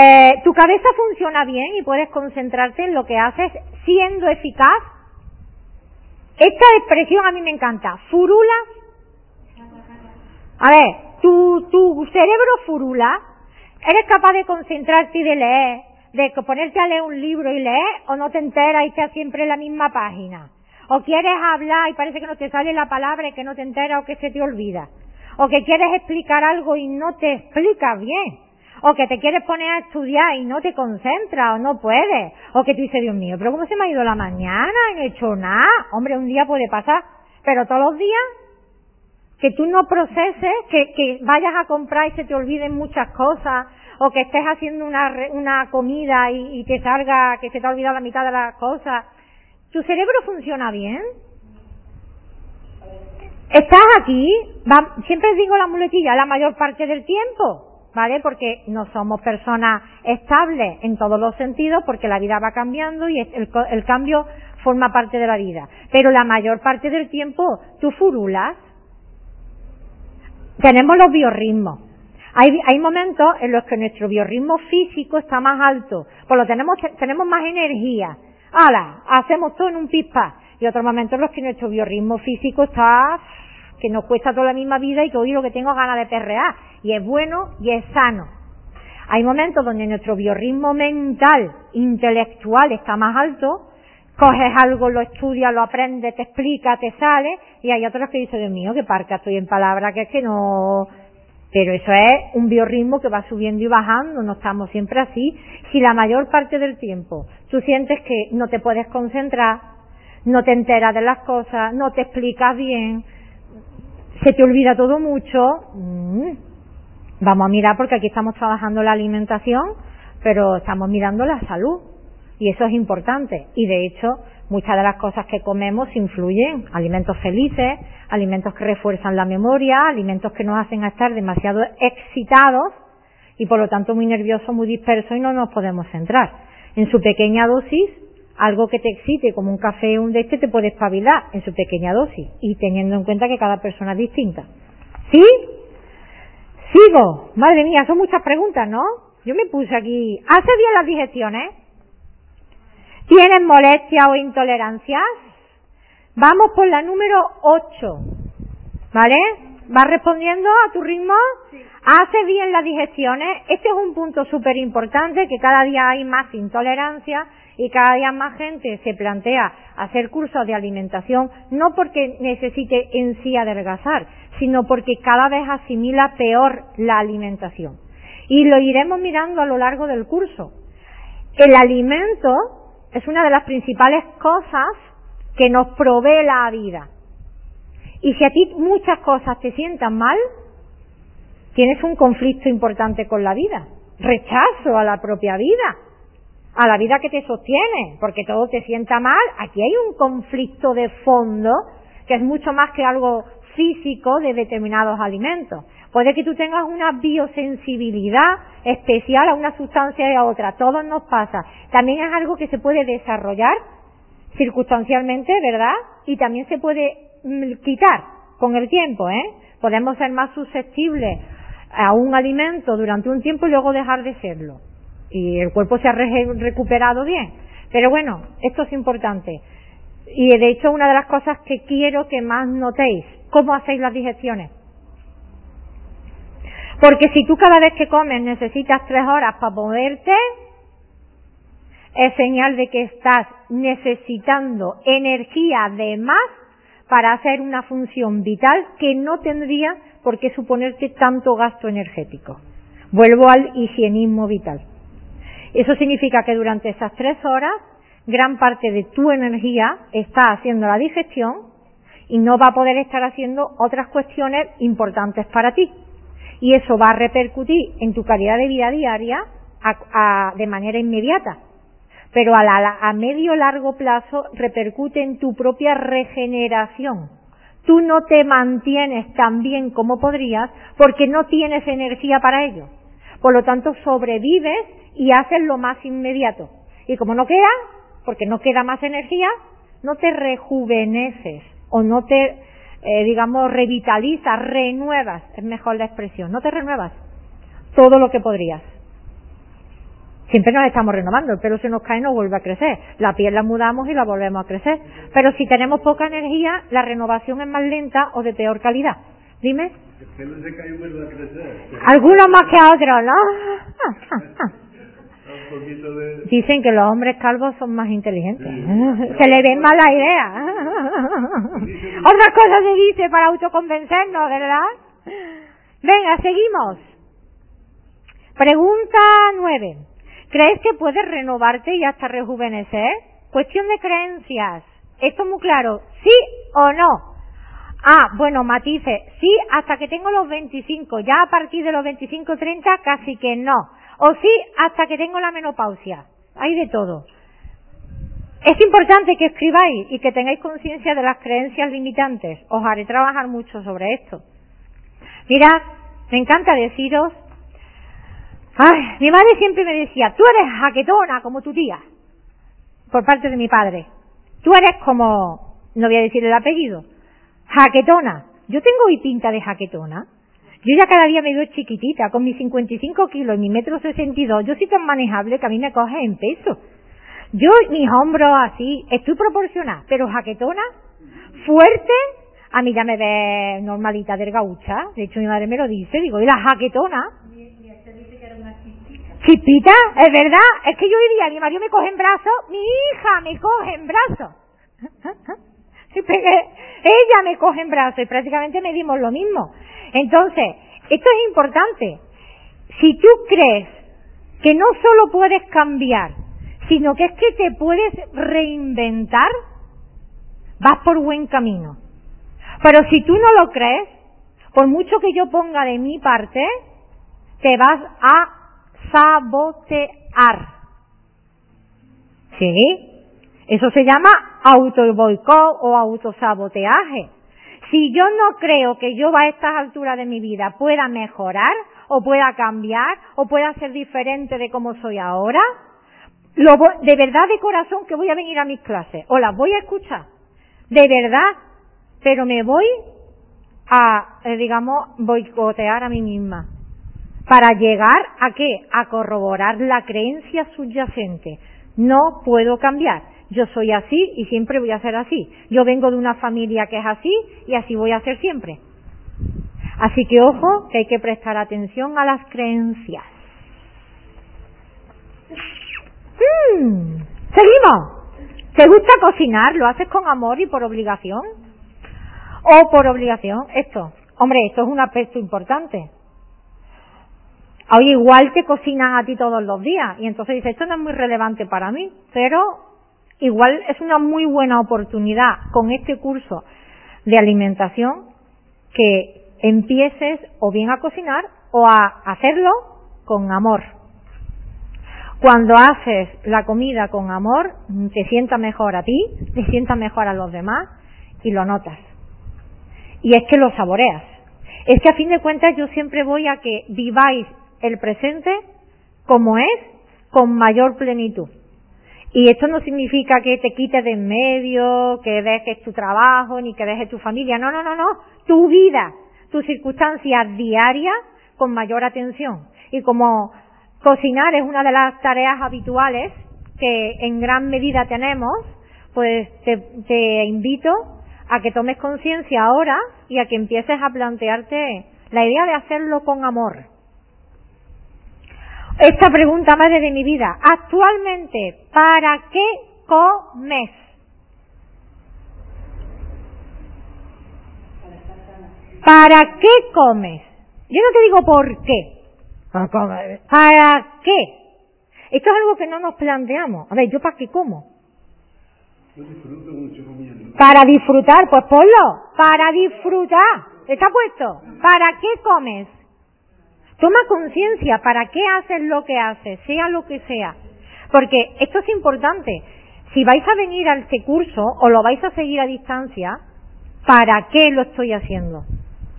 Eh, tu cabeza funciona bien y puedes concentrarte en lo que haces siendo eficaz esta expresión a mí me encanta. Furula. A ver, tu, tu cerebro furula. ¿Eres capaz de concentrarte y de leer? De ponerte a leer un libro y leer o no te enteras y estás siempre en la misma página? O quieres hablar y parece que no te sale la palabra y que no te enteras o que se te olvida. O que quieres explicar algo y no te explicas bien o que te quieres poner a estudiar y no te concentras o no puedes, o que tú dices, Dios mío, pero ¿cómo se me ha ido la mañana? No he hecho nada. Hombre, un día puede pasar, pero todos los días que tú no proceses, que, vayas a comprar y se te olviden muchas cosas, o que estés haciendo una, una comida y, y te salga, que se te ha olvidado la mitad de las cosas. ¿Tu cerebro funciona bien? Estás aquí, siempre digo la muletilla, la mayor parte del tiempo. ¿Vale? Porque no somos personas estables en todos los sentidos, porque la vida va cambiando y el, el cambio forma parte de la vida. Pero la mayor parte del tiempo tú furulas. Tenemos los biorritmos. Hay, hay momentos en los que nuestro biorritmo físico está más alto, por lo tenemos, tenemos más energía. ¡Hala! Hacemos todo en un pispa. Y otros momentos en los que nuestro biorritmo físico está que nos cuesta toda la misma vida y que hoy lo que tengo ganas de perrear. Y es bueno y es sano. Hay momentos donde nuestro biorritmo mental, intelectual está más alto, coges algo, lo estudias, lo aprendes, te explica, te sale, y hay otros que dicen, Dios mío, que parca estoy en palabra, que es que no... Pero eso es un biorritmo que va subiendo y bajando, no estamos siempre así. Si la mayor parte del tiempo tú sientes que no te puedes concentrar, no te enteras de las cosas, no te explicas bien, se te olvida todo mucho, mm, vamos a mirar porque aquí estamos trabajando la alimentación, pero estamos mirando la salud y eso es importante y de hecho muchas de las cosas que comemos influyen, alimentos felices, alimentos que refuerzan la memoria, alimentos que nos hacen estar demasiado excitados y por lo tanto muy nerviosos, muy dispersos y no nos podemos centrar. En su pequeña dosis algo que te excite como un café o un de este te puede espabilar en su pequeña dosis y teniendo en cuenta que cada persona es distinta. ¿Sí? Sigo. Madre mía, son muchas preguntas, ¿no? Yo me puse aquí. ¿Hace bien las digestiones? ¿Tienes molestias o intolerancias? Vamos por la número 8. ¿Vale? ¿Vas respondiendo a tu ritmo? ¿Hace bien las digestiones? Este es un punto súper importante que cada día hay más intolerancia y cada día más gente se plantea hacer cursos de alimentación no porque necesite en sí adelgazar, sino porque cada vez asimila peor la alimentación. Y lo iremos mirando a lo largo del curso. El alimento es una de las principales cosas que nos provee la vida. Y si a ti muchas cosas te sientan mal, tienes un conflicto importante con la vida. Rechazo a la propia vida, a la vida que te sostiene, porque todo te sienta mal. Aquí hay un conflicto de fondo que es mucho más que algo físico de determinados alimentos. Puede que tú tengas una biosensibilidad especial a una sustancia y a otra. Todo nos pasa. También es algo que se puede desarrollar circunstancialmente, ¿verdad? Y también se puede mm, quitar con el tiempo, ¿eh? Podemos ser más susceptibles a un alimento durante un tiempo y luego dejar de serlo. Y el cuerpo se ha recuperado bien. Pero bueno, esto es importante. Y de hecho una de las cosas que quiero que más notéis, cómo hacéis las digestiones. Porque si tú cada vez que comes necesitas tres horas para moverte, es señal de que estás necesitando energía de más para hacer una función vital que no tendría por qué suponerte tanto gasto energético. Vuelvo al higienismo vital. Eso significa que durante esas tres horas gran parte de tu energía está haciendo la digestión y no va a poder estar haciendo otras cuestiones importantes para ti. Y eso va a repercutir en tu calidad de vida diaria de manera inmediata pero a, la, a medio largo plazo repercute en tu propia regeneración. Tú no te mantienes tan bien como podrías porque no tienes energía para ello. Por lo tanto, sobrevives y haces lo más inmediato. Y como no queda, porque no queda más energía, no te rejuveneces o no te, eh, digamos, revitalizas, renuevas, es mejor la expresión, no te renuevas todo lo que podrías. Siempre nos estamos renovando, el pelo se nos cae y no vuelve a crecer. La piel la mudamos y la volvemos a crecer. Pero si tenemos poca energía, la renovación es más lenta o de peor calidad. Dime. El pelo se cae y vuelve a crecer. Algunos más que otros, ¿no? Dicen que los hombres calvos son más inteligentes. Se le ven más la idea. Otras cosas se dice para autoconvencernos, ¿verdad? Venga, seguimos. Pregunta nueve. ¿Crees que puedes renovarte y hasta rejuvenecer? Cuestión de creencias. Esto es muy claro. ¿Sí o no? Ah, bueno, matices. Sí, hasta que tengo los 25. Ya a partir de los 25, 30, casi que no. O sí, hasta que tengo la menopausia. Hay de todo. Es importante que escribáis y que tengáis conciencia de las creencias limitantes. Os haré trabajar mucho sobre esto. Mirad, me encanta deciros Ay, mi madre siempre me decía, tú eres jaquetona como tu tía, por parte de mi padre. Tú eres como, no voy a decir el apellido, jaquetona. Yo tengo hoy pinta de jaquetona. Yo ya cada día me veo chiquitita, con mis 55 kilos y mi metro 62. Yo soy tan manejable que a mí me coge en peso. Yo, mis hombros así, estoy proporcionada, pero jaquetona, fuerte, a mí ya me ve normalita del gaucha. De hecho, mi madre me lo dice, digo, y la jaquetona, Chispita, es verdad, es que yo día mi marido me coge en brazos, mi hija me coge en brazos. Ella me coge en brazos y prácticamente medimos lo mismo. Entonces, esto es importante. Si tú crees que no solo puedes cambiar, sino que es que te puedes reinventar, vas por buen camino. Pero si tú no lo crees, por mucho que yo ponga de mi parte, te vas a sabotear. ¿Sí? Eso se llama auto-boicot o autosaboteaje. Si yo no creo que yo a estas alturas de mi vida pueda mejorar, o pueda cambiar, o pueda ser diferente de como soy ahora, lo de verdad de corazón que voy a venir a mis clases, o las voy a escuchar, de verdad, pero me voy a, eh, digamos, boicotear a mí misma para llegar a qué? A corroborar la creencia subyacente. No puedo cambiar. Yo soy así y siempre voy a ser así. Yo vengo de una familia que es así y así voy a ser siempre. Así que ojo, que hay que prestar atención a las creencias. Hmm, seguimos. ¿Te gusta cocinar? ¿Lo haces con amor y por obligación? ¿O por obligación? Esto. Hombre, esto es un aspecto importante. Oye, igual te cocinan a ti todos los días. Y entonces dices, esto no es muy relevante para mí, pero igual es una muy buena oportunidad con este curso de alimentación que empieces o bien a cocinar o a hacerlo con amor. Cuando haces la comida con amor, te sienta mejor a ti, te sienta mejor a los demás y lo notas. Y es que lo saboreas. Es que a fin de cuentas yo siempre voy a que viváis el presente como es, con mayor plenitud. Y esto no significa que te quites de en medio, que dejes tu trabajo, ni que dejes tu familia. No, no, no, no. Tu vida, tus circunstancias diarias con mayor atención. Y como cocinar es una de las tareas habituales que en gran medida tenemos, pues te, te invito a que tomes conciencia ahora y a que empieces a plantearte la idea de hacerlo con amor. Esta pregunta, madre de mi vida, actualmente, ¿para qué comes? ¿Para qué comes? Yo no te digo por qué. ¿Para qué? Esto es algo que no nos planteamos. A ver, ¿yo para qué como? Para disfrutar, pues ponlo. Para disfrutar. ¿Está puesto? ¿Para qué comes? Toma conciencia, ¿para qué haces lo que haces? Sea lo que sea. Porque esto es importante. Si vais a venir a este curso o lo vais a seguir a distancia, ¿para qué lo estoy haciendo?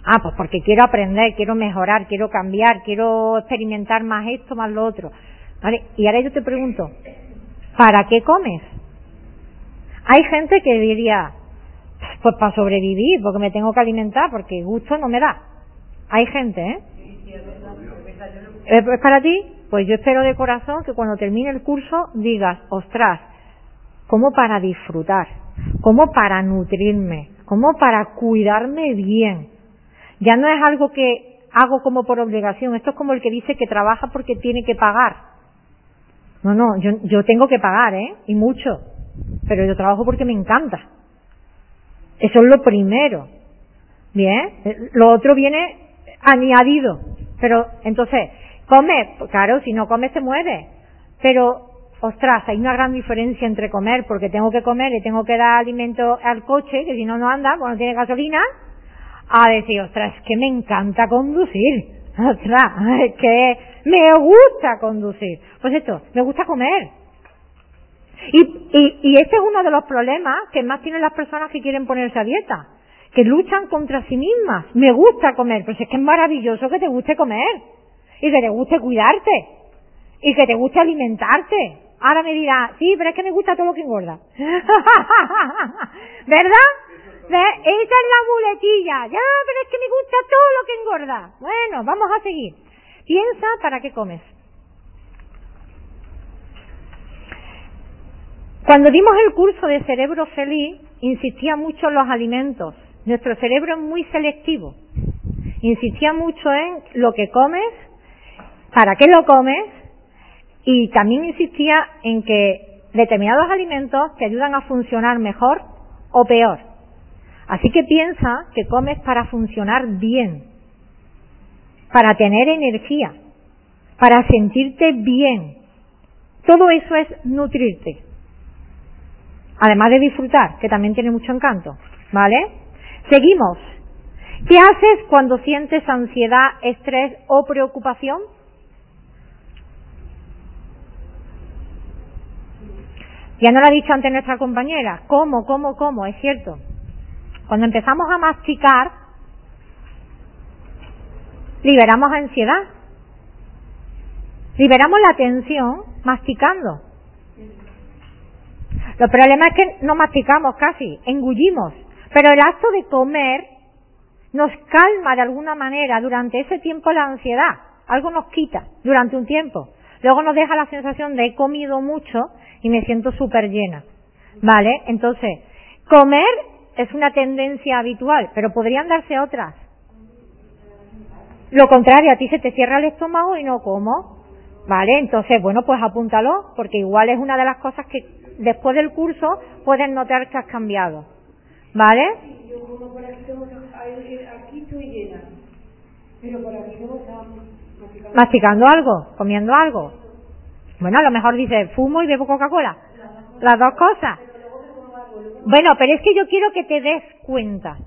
Ah, pues porque quiero aprender, quiero mejorar, quiero cambiar, quiero experimentar más esto, más lo otro. ¿Vale? Y ahora yo te pregunto, ¿para qué comes? Hay gente que diría, pues para sobrevivir, porque me tengo que alimentar, porque gusto no me da. Hay gente, ¿eh? ¿Es para ti? Pues yo espero de corazón que cuando termine el curso digas, ostras, como para disfrutar, como para nutrirme, como para cuidarme bien. Ya no es algo que hago como por obligación, esto es como el que dice que trabaja porque tiene que pagar. No, no, yo, yo tengo que pagar, ¿eh? Y mucho. Pero yo trabajo porque me encanta. Eso es lo primero. Bien, lo otro viene añadido. Pero entonces, come, claro, si no comes te mueres. Pero, ostras, hay una gran diferencia entre comer, porque tengo que comer y tengo que dar alimento al coche, que si no, no anda, cuando tiene gasolina, a decir, ostras, es que me encanta conducir. Ostras, es que me gusta conducir. Pues esto, me gusta comer. Y, y, y este es uno de los problemas que más tienen las personas que quieren ponerse a dieta que luchan contra sí mismas. Me gusta comer, pues es que es maravilloso que te guste comer y que te guste cuidarte y que te guste alimentarte. Ahora me dirá, sí, pero es que me gusta todo lo que engorda. ¿Verdad? Esa es la muletilla. Ya, pero es que me gusta todo lo que engorda. Bueno, vamos a seguir. Piensa para qué comes. Cuando dimos el curso de cerebro feliz, insistía mucho en los alimentos. Nuestro cerebro es muy selectivo. Insistía mucho en lo que comes, para qué lo comes, y también insistía en que determinados alimentos te ayudan a funcionar mejor o peor. Así que piensa que comes para funcionar bien, para tener energía, para sentirte bien. Todo eso es nutrirte. Además de disfrutar, que también tiene mucho encanto. ¿Vale? Seguimos. ¿Qué haces cuando sientes ansiedad, estrés o preocupación? Ya no lo ha dicho antes nuestra compañera. ¿Cómo, cómo, cómo? Es cierto. Cuando empezamos a masticar, liberamos ansiedad. Liberamos la tensión masticando. Los problemas es que no masticamos casi, engullimos. Pero el acto de comer nos calma de alguna manera durante ese tiempo la ansiedad. Algo nos quita durante un tiempo. Luego nos deja la sensación de he comido mucho y me siento súper llena. ¿Vale? Entonces, comer es una tendencia habitual, pero podrían darse otras. Lo contrario, a ti se te cierra el estómago y no como. ¿Vale? Entonces, bueno, pues apúntalo, porque igual es una de las cosas que después del curso puedes notar que has cambiado. ¿Vale? Yo como por aquí, tengo, aquí estoy llena, pero por aquí masticando. ¿Masticando algo? ¿Comiendo algo? Bueno, a lo mejor dice, fumo y bebo Coca-Cola. Las dos cosas. Bueno, pero es que yo quiero que te des cuenta.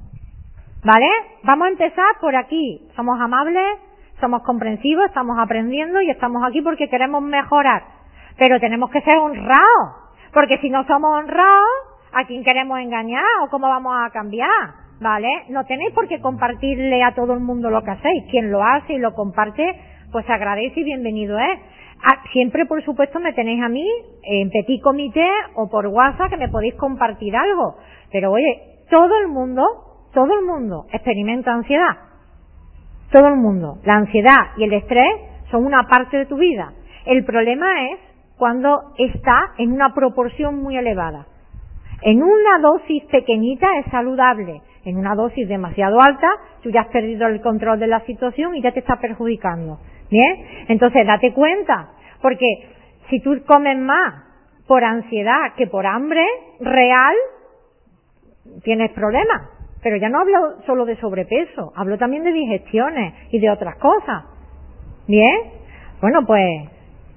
¿Vale? Vamos a empezar por aquí. Somos amables, somos comprensivos, estamos aprendiendo y estamos aquí porque queremos mejorar. Pero tenemos que ser honrados. Porque si no somos honrados, ¿a quién queremos engañar o cómo vamos a cambiar? ¿Vale? No tenéis por qué compartirle a todo el mundo lo que hacéis. Quien lo hace y lo comparte, pues agradece y bienvenido es. Ah, siempre, por supuesto, me tenéis a mí en petit comité o por WhatsApp que me podéis compartir algo. Pero oye, todo el mundo, todo el mundo experimenta ansiedad. Todo el mundo. La ansiedad y el estrés son una parte de tu vida. El problema es cuando está en una proporción muy elevada. En una dosis pequeñita es saludable. En una dosis demasiado alta, tú ya has perdido el control de la situación y ya te está perjudicando. ¿Bien? Entonces, date cuenta. Porque si tú comes más por ansiedad que por hambre real, tienes problemas. Pero ya no hablo solo de sobrepeso, hablo también de digestiones y de otras cosas. ¿Bien? Bueno, pues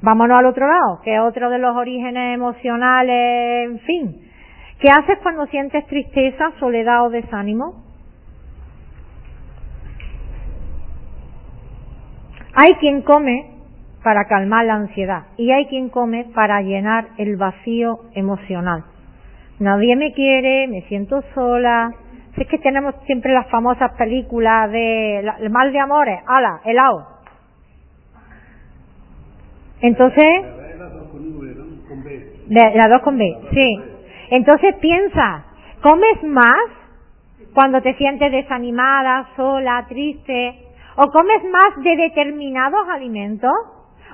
vámonos al otro lado, que es otro de los orígenes emocionales, en fin. ¿Qué haces cuando sientes tristeza, soledad o desánimo? Hay quien come para calmar la ansiedad y hay quien come para llenar el vacío emocional. Nadie me quiere, me siento sola. Si es que tenemos siempre las famosas películas de el mal de amores, ala, helado. Entonces, de la dos con B, sí. Entonces piensa, ¿comes más cuando te sientes desanimada, sola, triste? ¿O comes más de determinados alimentos?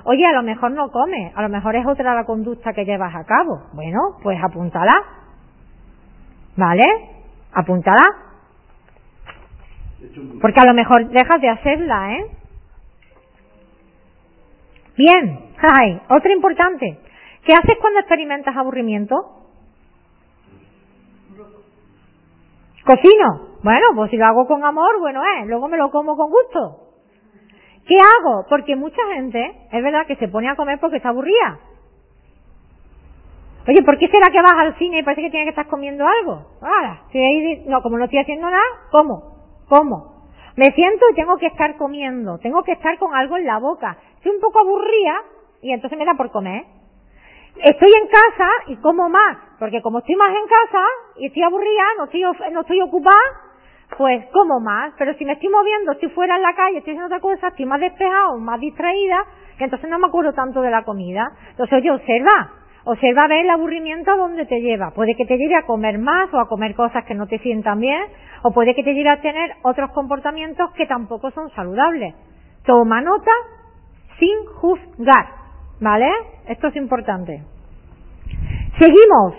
Oye, a lo mejor no comes, a lo mejor es otra la conducta que llevas a cabo. Bueno, pues apúntala. ¿Vale? Apúntala. Porque a lo mejor dejas de hacerla, ¿eh? Bien, ay, otra importante. ¿Qué haces cuando experimentas aburrimiento? Cocino. Bueno, pues si lo hago con amor, bueno, eh, luego me lo como con gusto. ¿Qué hago? Porque mucha gente, es verdad que se pone a comer porque está aburrida. Oye, ¿por qué será que vas al cine y parece que tienes que estar comiendo algo? Ahora, ahí, no, como no estoy haciendo nada, ¿cómo? ¿Cómo? Me siento y tengo que estar comiendo, tengo que estar con algo en la boca. Estoy un poco aburrida y entonces me da por comer. Estoy en casa y como más, porque como estoy más en casa y estoy aburrida, no estoy, no estoy ocupada, pues como más, pero si me estoy moviendo, estoy fuera en la calle, estoy haciendo otra cosa, estoy más despejado, más distraída, entonces no me acuerdo tanto de la comida. Entonces, oye, observa, observa a ver el aburrimiento a dónde te lleva. Puede que te lleve a comer más o a comer cosas que no te sientan bien, o puede que te lleve a tener otros comportamientos que tampoco son saludables. Toma nota sin juzgar, ¿vale? Esto es importante. Seguimos.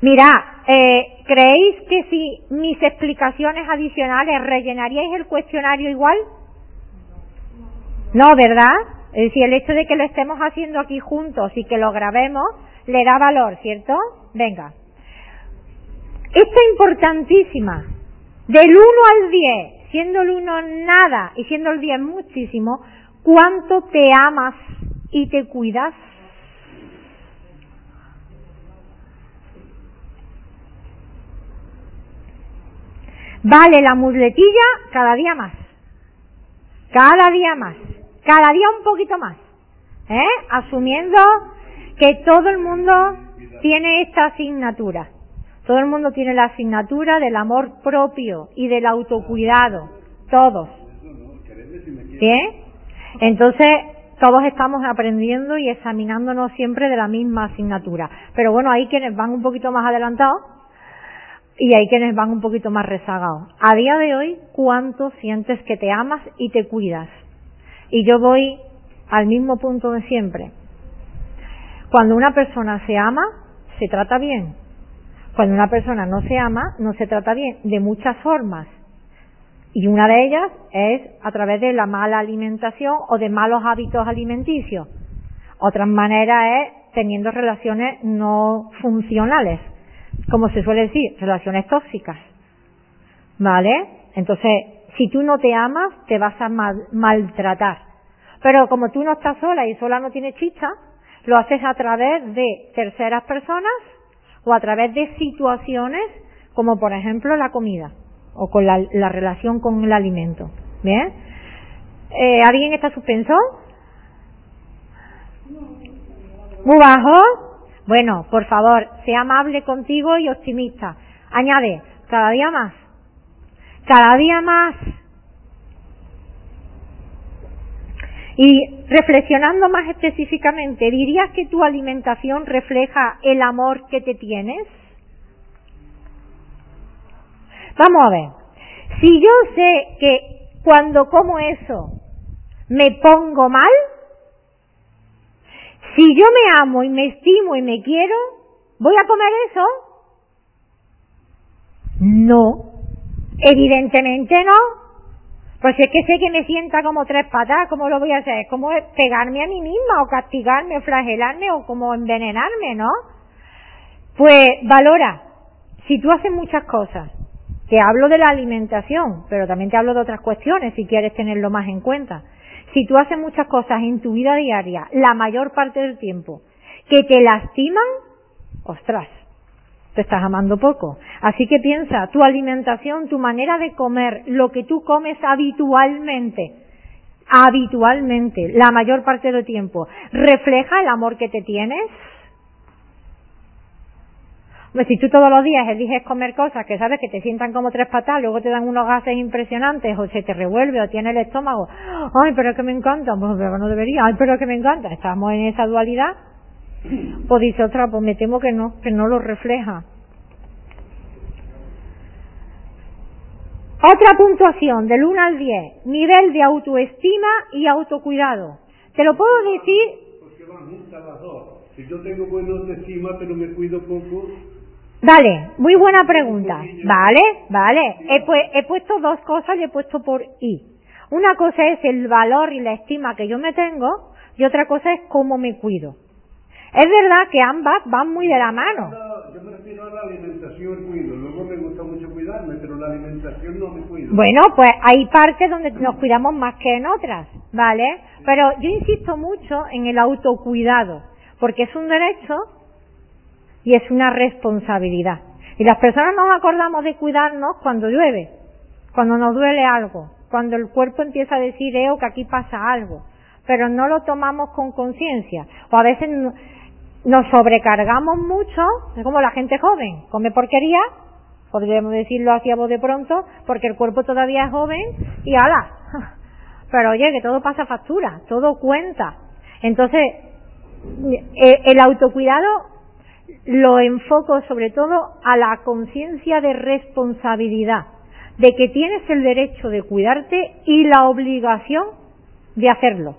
Mira, eh, ¿creéis que si mis explicaciones adicionales rellenaríais el cuestionario igual? No, ¿verdad? Es decir, el hecho de que lo estemos haciendo aquí juntos y que lo grabemos le da valor, ¿cierto? Venga. Esta importantísima. Del 1 al 10, siendo el 1 nada y siendo el 10 muchísimo, ¿cuánto te amas y te cuidas? Vale la muletilla cada día más. Cada día más. Cada día un poquito más. ¿Eh? Asumiendo que todo el mundo tiene esta asignatura. Todo el mundo tiene la asignatura del amor propio y del autocuidado. Todos. ¿Bien? Entonces, todos estamos aprendiendo y examinándonos siempre de la misma asignatura. Pero bueno, hay quienes van un poquito más adelantados y hay quienes van un poquito más rezagados. A día de hoy, ¿cuánto sientes que te amas y te cuidas? Y yo voy al mismo punto de siempre. Cuando una persona se ama, se trata bien. Cuando una persona no se ama, no se trata bien, de muchas formas. Y una de ellas es a través de la mala alimentación o de malos hábitos alimenticios. Otra manera es teniendo relaciones no funcionales como se suele decir, relaciones tóxicas. ¿Vale? Entonces, si tú no te amas, te vas a maltratar. Pero como tú no estás sola y sola no tienes chicha, lo haces a través de terceras personas o a través de situaciones como por ejemplo la comida o con la, la relación con el alimento. ¿Bien? Eh, ¿Alguien está suspenso? ¿Muy bajo? Bueno, por favor, sea amable contigo y optimista. Añade, cada día más. Cada día más. Y reflexionando más específicamente, ¿dirías que tu alimentación refleja el amor que te tienes? Vamos a ver. Si yo sé que cuando como eso me pongo mal, si yo me amo y me estimo y me quiero, ¿voy a comer eso? No. Evidentemente no. Pues es que sé que me sienta como tres patas, ¿cómo lo voy a hacer? ¿Cómo pegarme a mí misma o castigarme o flagelarme o como envenenarme, no? Pues valora, si tú haces muchas cosas, te hablo de la alimentación, pero también te hablo de otras cuestiones si quieres tenerlo más en cuenta. Si tú haces muchas cosas en tu vida diaria, la mayor parte del tiempo, que te lastiman, ostras, te estás amando poco. Así que piensa, tu alimentación, tu manera de comer, lo que tú comes habitualmente, habitualmente, la mayor parte del tiempo, ¿refleja el amor que te tienes? Si tú todos los días eliges comer cosas que sabes que te sientan como tres patas, luego te dan unos gases impresionantes, o se te revuelve, o tiene el estómago, ay, pero es que me encanta, pues pero no debería, ay, pero es que me encanta, estamos en esa dualidad, pues dice otra, pues me temo que no, que no lo refleja. Otra puntuación del 1 al 10, nivel de autoestima y autocuidado. ¿Te lo puedo decir? Porque van las dos. Si yo tengo pero me cuido poco, Vale, muy buena pregunta. Vale, vale. He, he, puesto dos cosas y he puesto por I. Una cosa es el valor y la estima que yo me tengo y otra cosa es cómo me cuido. Es verdad que ambas van muy de la mano. Yo me refiero a la alimentación cuido. Luego me gusta mucho cuidarme, pero la alimentación no me cuido. Bueno, pues hay partes donde nos cuidamos más que en otras, ¿vale? Pero yo insisto mucho en el autocuidado, porque es un derecho y es una responsabilidad. Y las personas nos acordamos de cuidarnos cuando llueve, cuando nos duele algo, cuando el cuerpo empieza a decir, eh, que aquí pasa algo, pero no lo tomamos con conciencia. O a veces nos sobrecargamos mucho, es como la gente joven, come porquería, podríamos decirlo así a voz de pronto, porque el cuerpo todavía es joven y ala. Pero oye, que todo pasa factura, todo cuenta. Entonces, eh, el autocuidado lo enfoco sobre todo a la conciencia de responsabilidad, de que tienes el derecho de cuidarte y la obligación de hacerlo.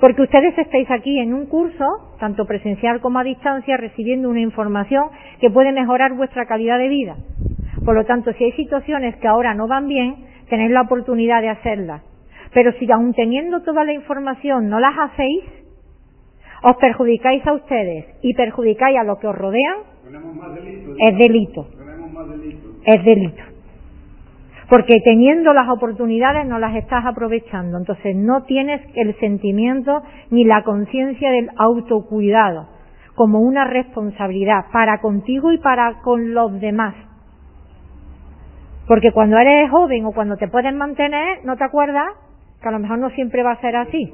Porque ustedes estáis aquí en un curso, tanto presencial como a distancia, recibiendo una información que puede mejorar vuestra calidad de vida. Por lo tanto, si hay situaciones que ahora no van bien, tenéis la oportunidad de hacerlas. Pero si aún teniendo toda la información no las hacéis, os perjudicáis a ustedes y perjudicáis a los que os rodean, es delito. Es delito. Porque teniendo las oportunidades no las estás aprovechando. Entonces no tienes el sentimiento ni la conciencia del autocuidado como una responsabilidad para contigo y para con los demás. Porque cuando eres joven o cuando te puedes mantener, ¿no te acuerdas? Que a lo mejor no siempre va a ser así.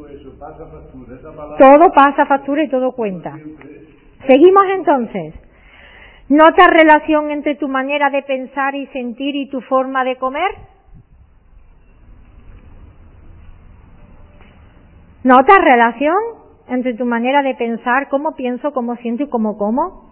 Todo pasa factura y todo cuenta. Seguimos entonces. ¿Notas relación entre tu manera de pensar y sentir y tu forma de comer? ¿Notas relación entre tu manera de pensar, cómo pienso, cómo siento y cómo como?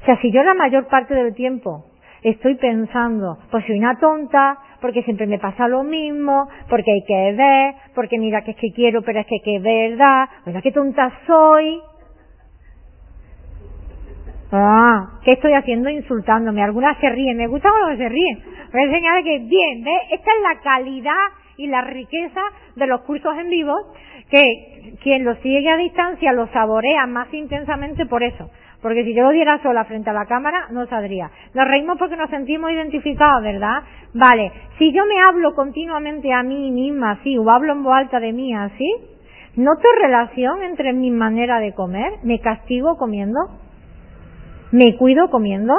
O sea, si yo la mayor parte del tiempo estoy pensando, pues soy una tonta, porque siempre me pasa lo mismo, porque hay que ver, porque mira que es que quiero, pero es que es verdad, mira qué tonta soy. Ah, ¿qué estoy haciendo? Insultándome. Algunas se ríen, me gusta cuando se ríen. Voy a enseñar que, bien, ¿ves? Esta es la calidad y la riqueza de los cursos en vivo, que quien los sigue a distancia lo saborea más intensamente por eso. Porque si yo lo diera sola frente a la cámara, no saldría. Nos reímos porque nos sentimos identificados, ¿verdad? Vale. Si yo me hablo continuamente a mí misma así, o hablo en voz alta de mí así, ¿noto relación entre mi manera de comer? ¿Me castigo comiendo? ¿Me cuido comiendo?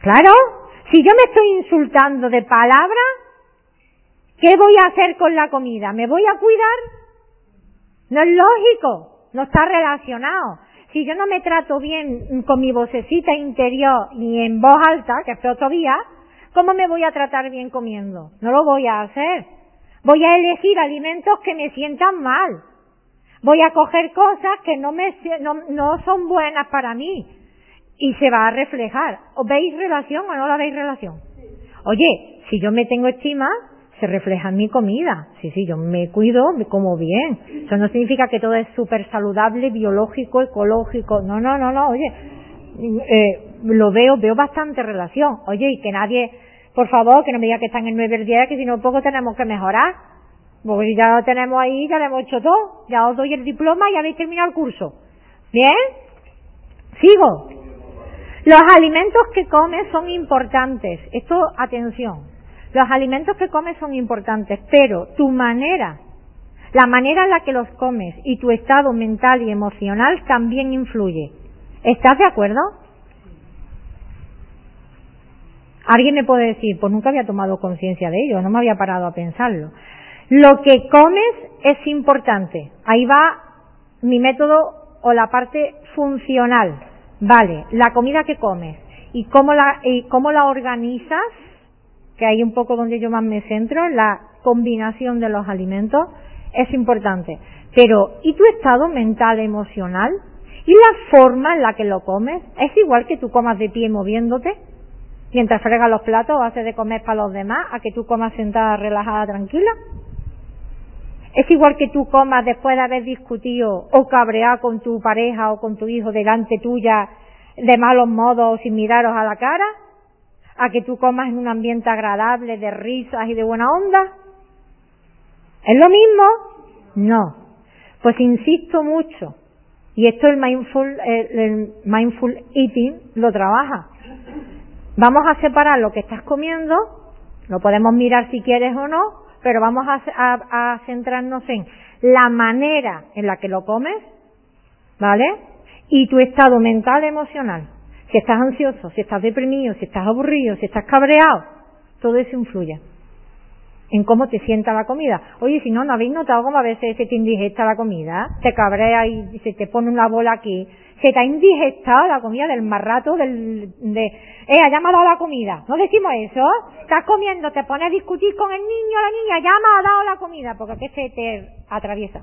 Claro, si yo me estoy insultando de palabra, ¿qué voy a hacer con la comida? ¿Me voy a cuidar? No es lógico, no está relacionado. Si yo no me trato bien con mi vocecita interior ni en voz alta, que es peor todavía, ¿cómo me voy a tratar bien comiendo? No lo voy a hacer. Voy a elegir alimentos que me sientan mal. Voy a coger cosas que no me no, no son buenas para mí y se va a reflejar. ¿Os veis relación o no la veis relación? Oye, si yo me tengo estima, se refleja en mi comida. Sí, sí, yo me cuido, me como bien. Eso no significa que todo es súper saludable, biológico, ecológico. No, no, no, no, oye, eh, lo veo, veo bastante relación. Oye, y que nadie, por favor, que no me diga que están en 9 el 10, que si no poco tenemos que mejorar. Porque ya lo tenemos ahí, ya lo hemos hecho todo. Ya os doy el diploma y habéis terminado el curso. ¿Bien? Sigo. Los alimentos que comes son importantes. Esto, atención. Los alimentos que comes son importantes, pero tu manera, la manera en la que los comes y tu estado mental y emocional también influye. ¿Estás de acuerdo? Alguien me puede decir, pues nunca había tomado conciencia de ello, no me había parado a pensarlo. Lo que comes es importante. Ahí va mi método o la parte funcional. Vale, la comida que comes y cómo la, y la organizas, que hay un poco donde yo más me centro, la combinación de los alimentos es importante. Pero, ¿y tu estado mental, emocional? ¿Y la forma en la que lo comes? ¿Es igual que tú comas de pie moviéndote? Mientras fregas los platos o haces de comer para los demás, a que tú comas sentada, relajada, tranquila. Es igual que tú comas después de haber discutido o cabreado con tu pareja o con tu hijo delante tuya de malos modos sin miraros a la cara, a que tú comas en un ambiente agradable de risas y de buena onda. ¿Es lo mismo? No. Pues insisto mucho, y esto el mindful, el mindful eating lo trabaja. Vamos a separar lo que estás comiendo, lo podemos mirar si quieres o no, pero vamos a, centrarnos en la manera en la que lo comes, ¿vale? Y tu estado mental, emocional. Si estás ansioso, si estás deprimido, si estás aburrido, si estás cabreado, todo eso influye en cómo te sienta la comida. Oye, si no, ¿no habéis notado cómo a veces se te indigesta la comida? Te cabrea y se te pone una bola aquí. Se te ha indigestado la comida del más rato, del, de, eh, ha dado la comida. ¿No decimos eso? Estás comiendo, te pones a discutir con el niño o la niña, ya me ha dado la comida, porque que se te atraviesa.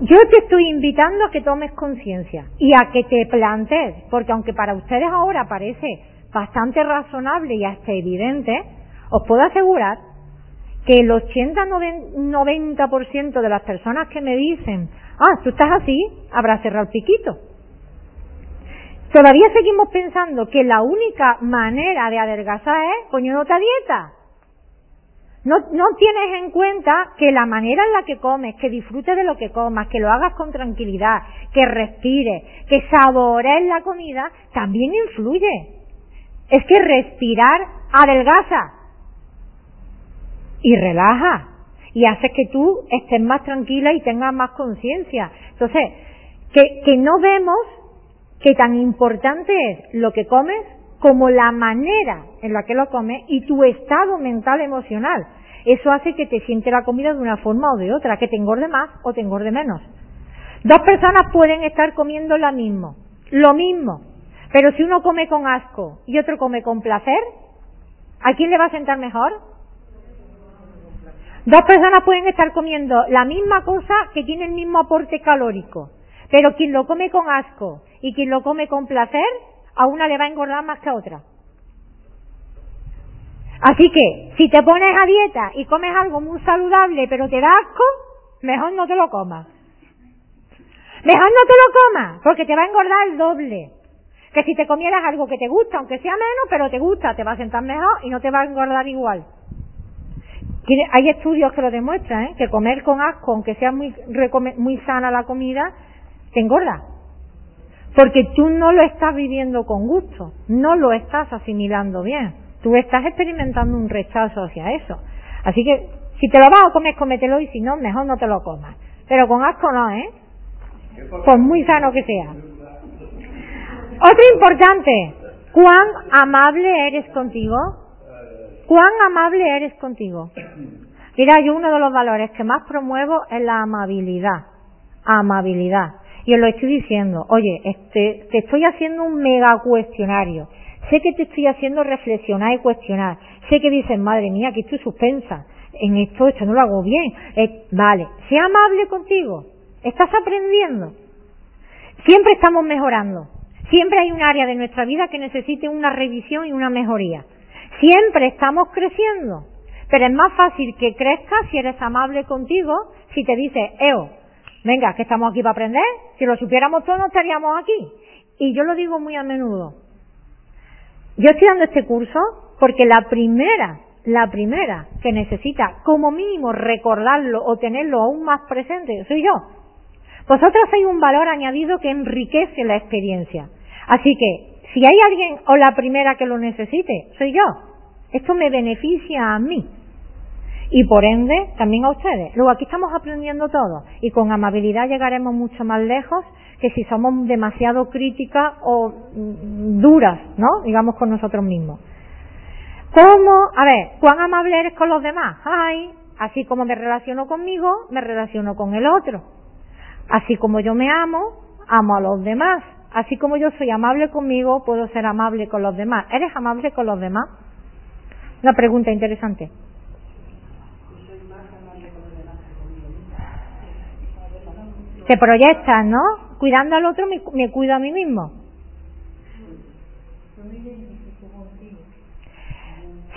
Yo te estoy invitando a que tomes conciencia y a que te plantees, porque aunque para ustedes ahora parece bastante razonable y hasta evidente, os puedo asegurar que el 80-90% de las personas que me dicen, ah, tú estás así, habrá cerrado el piquito. Todavía seguimos pensando que la única manera de adelgazar es poniéndote a dieta. No, no tienes en cuenta que la manera en la que comes, que disfrutes de lo que comas, que lo hagas con tranquilidad, que respires, que sabores la comida, también influye. Es que respirar adelgaza y relaja y hace que tú estés más tranquila y tengas más conciencia. Entonces, que, que no vemos que tan importante es lo que comes como la manera en la que lo comes y tu estado mental emocional. Eso hace que te siente la comida de una forma o de otra, que te engorde más o te engorde menos. Dos personas pueden estar comiendo lo mismo, lo mismo, pero si uno come con asco y otro come con placer, ¿a quién le va a sentar mejor? Dos personas pueden estar comiendo la misma cosa que tiene el mismo aporte calórico, pero quien lo come con asco y quien lo come con placer, a una le va a engordar más que a otra. Así que, si te pones a dieta y comes algo muy saludable pero te da asco, mejor no te lo comas. Mejor no te lo comas, porque te va a engordar el doble. Que si te comieras algo que te gusta, aunque sea menos, pero te gusta, te va a sentar mejor y no te va a engordar igual. Hay estudios que lo demuestran, ¿eh? que comer con asco, aunque sea muy, muy sana la comida, te engorda. Porque tú no lo estás viviendo con gusto, no lo estás asimilando bien. Tú estás experimentando un rechazo hacia eso. Así que si te lo vas a comer, cómetelo y si no, mejor no te lo comas. Pero con asco no, ¿eh? por muy sano que sea. Otro importante, ¿cuán amable eres contigo? ¿Cuán amable eres contigo? Mira, yo uno de los valores que más promuevo es la amabilidad. Amabilidad. Y os lo estoy diciendo, oye, este, te estoy haciendo un mega cuestionario. Sé que te estoy haciendo reflexionar y cuestionar. Sé que dices, madre mía, que estoy suspensa. En esto, esto no lo hago bien. Eh, vale, sea amable contigo. Estás aprendiendo. Siempre estamos mejorando. Siempre hay un área de nuestra vida que necesite una revisión y una mejoría. Siempre estamos creciendo. Pero es más fácil que crezcas si eres amable contigo, si te dices, Eo, venga, que estamos aquí para aprender. Si lo supiéramos todos, no estaríamos aquí. Y yo lo digo muy a menudo. Yo estoy dando este curso porque la primera, la primera que necesita como mínimo recordarlo o tenerlo aún más presente soy yo. Vosotros hay un valor añadido que enriquece la experiencia. Así que, si hay alguien o la primera que lo necesite, soy yo. Esto me beneficia a mí. Y por ende, también a ustedes. Luego aquí estamos aprendiendo todo. Y con amabilidad llegaremos mucho más lejos que si somos demasiado críticas o mm, duras, ¿no? Digamos con nosotros mismos. ¿Cómo? A ver, ¿cuán amable eres con los demás? Ay, así como me relaciono conmigo, me relaciono con el otro. Así como yo me amo, amo a los demás. Así como yo soy amable conmigo, puedo ser amable con los demás. ¿Eres amable con los demás? Una pregunta interesante. Te proyectas, ¿no? Cuidando al otro me, me cuido a mí mismo.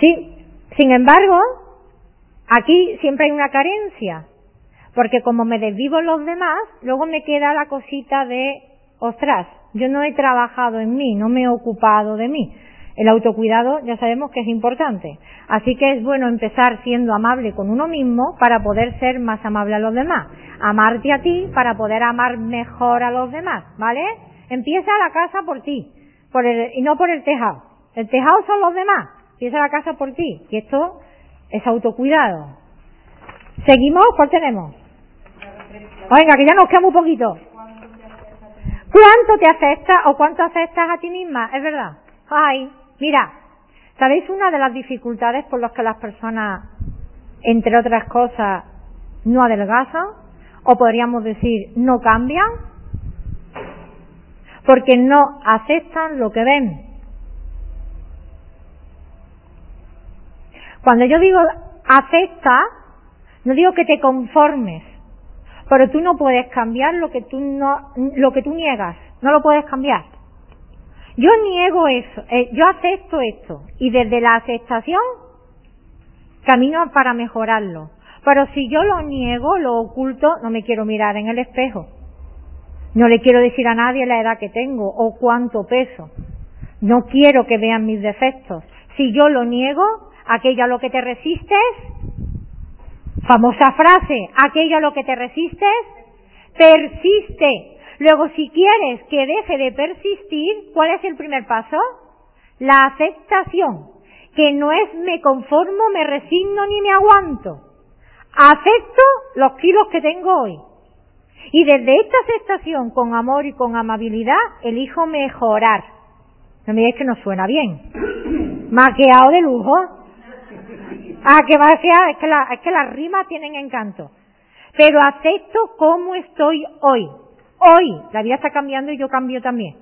Sí, sin embargo, aquí siempre hay una carencia, porque como me desvivo los demás, luego me queda la cosita de, ostras, yo no he trabajado en mí, no me he ocupado de mí. El autocuidado ya sabemos que es importante. Así que es bueno empezar siendo amable con uno mismo para poder ser más amable a los demás. Amarte a ti para poder amar mejor a los demás, ¿vale? Empieza la casa por ti, por el, y no por el tejado. El tejado son los demás. Empieza la casa por ti. Y esto es autocuidado. ¿Seguimos? ¿Cuál tenemos? Venga, que ya nos queda muy poquito. ¿Cuánto te afecta o cuánto afectas a ti misma? Es verdad. Ay, mira, ¿sabéis una de las dificultades por las que las personas, entre otras cosas, no adelgazan? O podríamos decir, no cambian. Porque no aceptan lo que ven. Cuando yo digo acepta, no digo que te conformes, pero tú no puedes cambiar lo que tú no, lo que tú niegas, no lo puedes cambiar. Yo niego eso, eh, yo acepto esto y desde la aceptación camino para mejorarlo. Pero si yo lo niego, lo oculto, no me quiero mirar en el espejo. No le quiero decir a nadie la edad que tengo o cuánto peso. No quiero que vean mis defectos. Si yo lo niego, aquello a lo que te resistes, famosa frase, aquello a lo que te resistes, persiste. Luego, si quieres que deje de persistir, ¿cuál es el primer paso? La aceptación, que no es me conformo, me resigno ni me aguanto. Acepto los kilos que tengo hoy. Y desde esta aceptación, con amor y con amabilidad, elijo mejorar. No me digáis que no suena bien. Maqueado de lujo. Ah, que maqueado, es que, la, es que las rimas tienen encanto. Pero acepto cómo estoy hoy. Hoy la vida está cambiando y yo cambio también.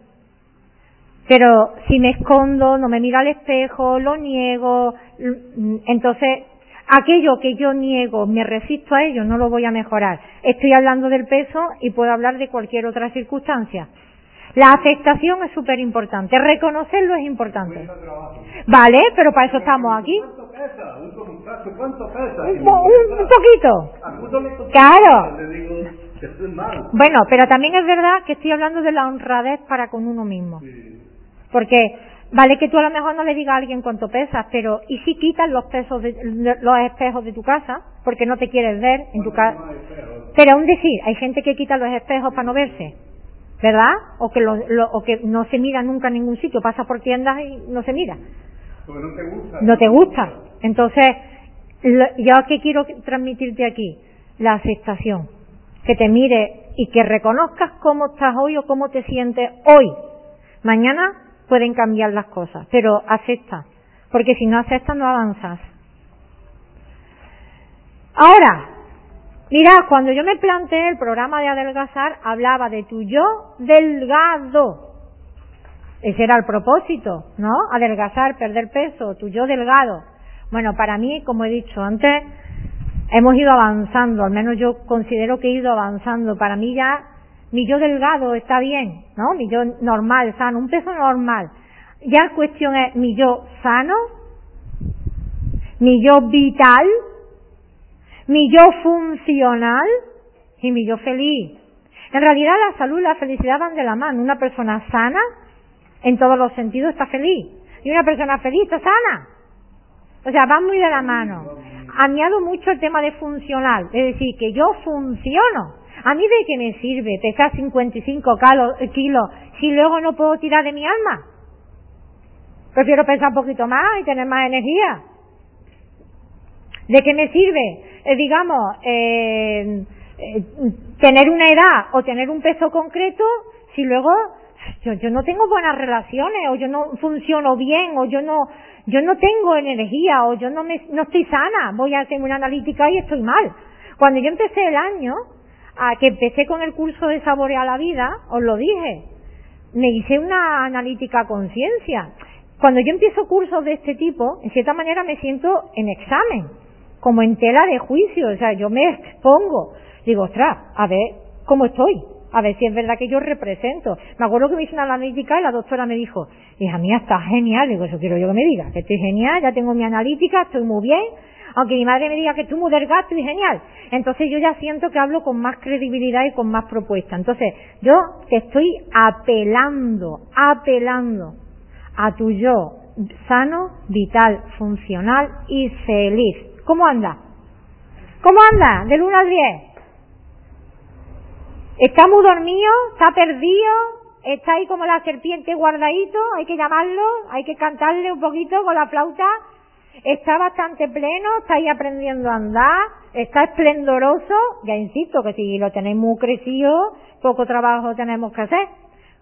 Pero si me escondo, no me miro al espejo, lo niego, entonces aquello que yo niego, me resisto a ello, no lo voy a mejorar. Estoy hablando del peso y puedo hablar de cualquier otra circunstancia. La aceptación es súper importante, reconocerlo es importante. Vale, pero para eso estamos aquí. ¿Cuánto pesa? Un ¿cuánto pesa? Un, po- un- un poquito. Claro. Bueno, pero también es verdad que estoy hablando de la honradez para con uno mismo. Porque vale que tú a lo mejor no le digas a alguien cuánto pesas, pero ¿y si quitas los pesos de, los espejos de tu casa porque no te quieres ver en tu casa? Pero aún decir, hay gente que quita los espejos para no verse, ¿verdad? O que lo, lo- o que no se mira nunca en ningún sitio, pasa por tiendas y no se mira. Porque no te gusta. No te gusta. Entonces, lo- yo qué quiero transmitirte aquí? La aceptación. Que te mire y que reconozcas cómo estás hoy o cómo te sientes hoy. Mañana pueden cambiar las cosas, pero acepta, porque si no aceptas no avanzas. Ahora, mira, cuando yo me planteé el programa de adelgazar, hablaba de tu yo delgado. Ese era el propósito, ¿no? Adelgazar, perder peso, tu yo delgado. Bueno, para mí, como he dicho antes, hemos ido avanzando, al menos yo considero que he ido avanzando. Para mí ya mi yo delgado está bien, ¿no? Mi yo normal, sano, un peso normal. Ya la cuestión es mi yo sano, mi yo vital, mi yo funcional y mi yo feliz. En realidad la salud y la felicidad van de la mano. Una persona sana, en todos los sentidos, está feliz. Y una persona feliz está sana. O sea, van muy de la mano. Añado mucho el tema de funcional, es decir, que yo funciono. ¿A mí de qué me sirve pesar 55 kilos si luego no puedo tirar de mi alma? Prefiero pesar un poquito más y tener más energía. ¿De qué me sirve, eh, digamos, eh, eh, tener una edad o tener un peso concreto si luego yo, yo no tengo buenas relaciones o yo no funciono bien o yo no yo no tengo energía o yo no me, no estoy sana, voy a hacer una analítica y estoy mal. Cuando yo empecé el año, a que empecé con el curso de Saborear la Vida, os lo dije, me hice una analítica conciencia. Cuando yo empiezo cursos de este tipo, en cierta manera me siento en examen, como en tela de juicio, o sea, yo me expongo. Digo, ostras, a ver cómo estoy, a ver si es verdad que yo represento. Me acuerdo que me hice una analítica y la doctora me dijo, hija mía, está genial. Digo, eso quiero yo que me diga, que estoy genial, ya tengo mi analítica, estoy muy bien, aunque mi madre me diga que estoy muy delgado, estoy genial. Entonces yo ya siento que hablo con más credibilidad y con más propuesta. Entonces yo te estoy apelando, apelando a tu yo sano, vital, funcional y feliz. ¿Cómo anda? ¿Cómo anda? Del 1 al 10. ¿Está muy dormido? ¿Está perdido? ¿Está ahí como la serpiente guardadito? Hay que llamarlo, hay que cantarle un poquito con la flauta está bastante pleno, está ahí aprendiendo a andar, está esplendoroso, ya insisto que si lo tenéis muy crecido, poco trabajo tenemos que hacer.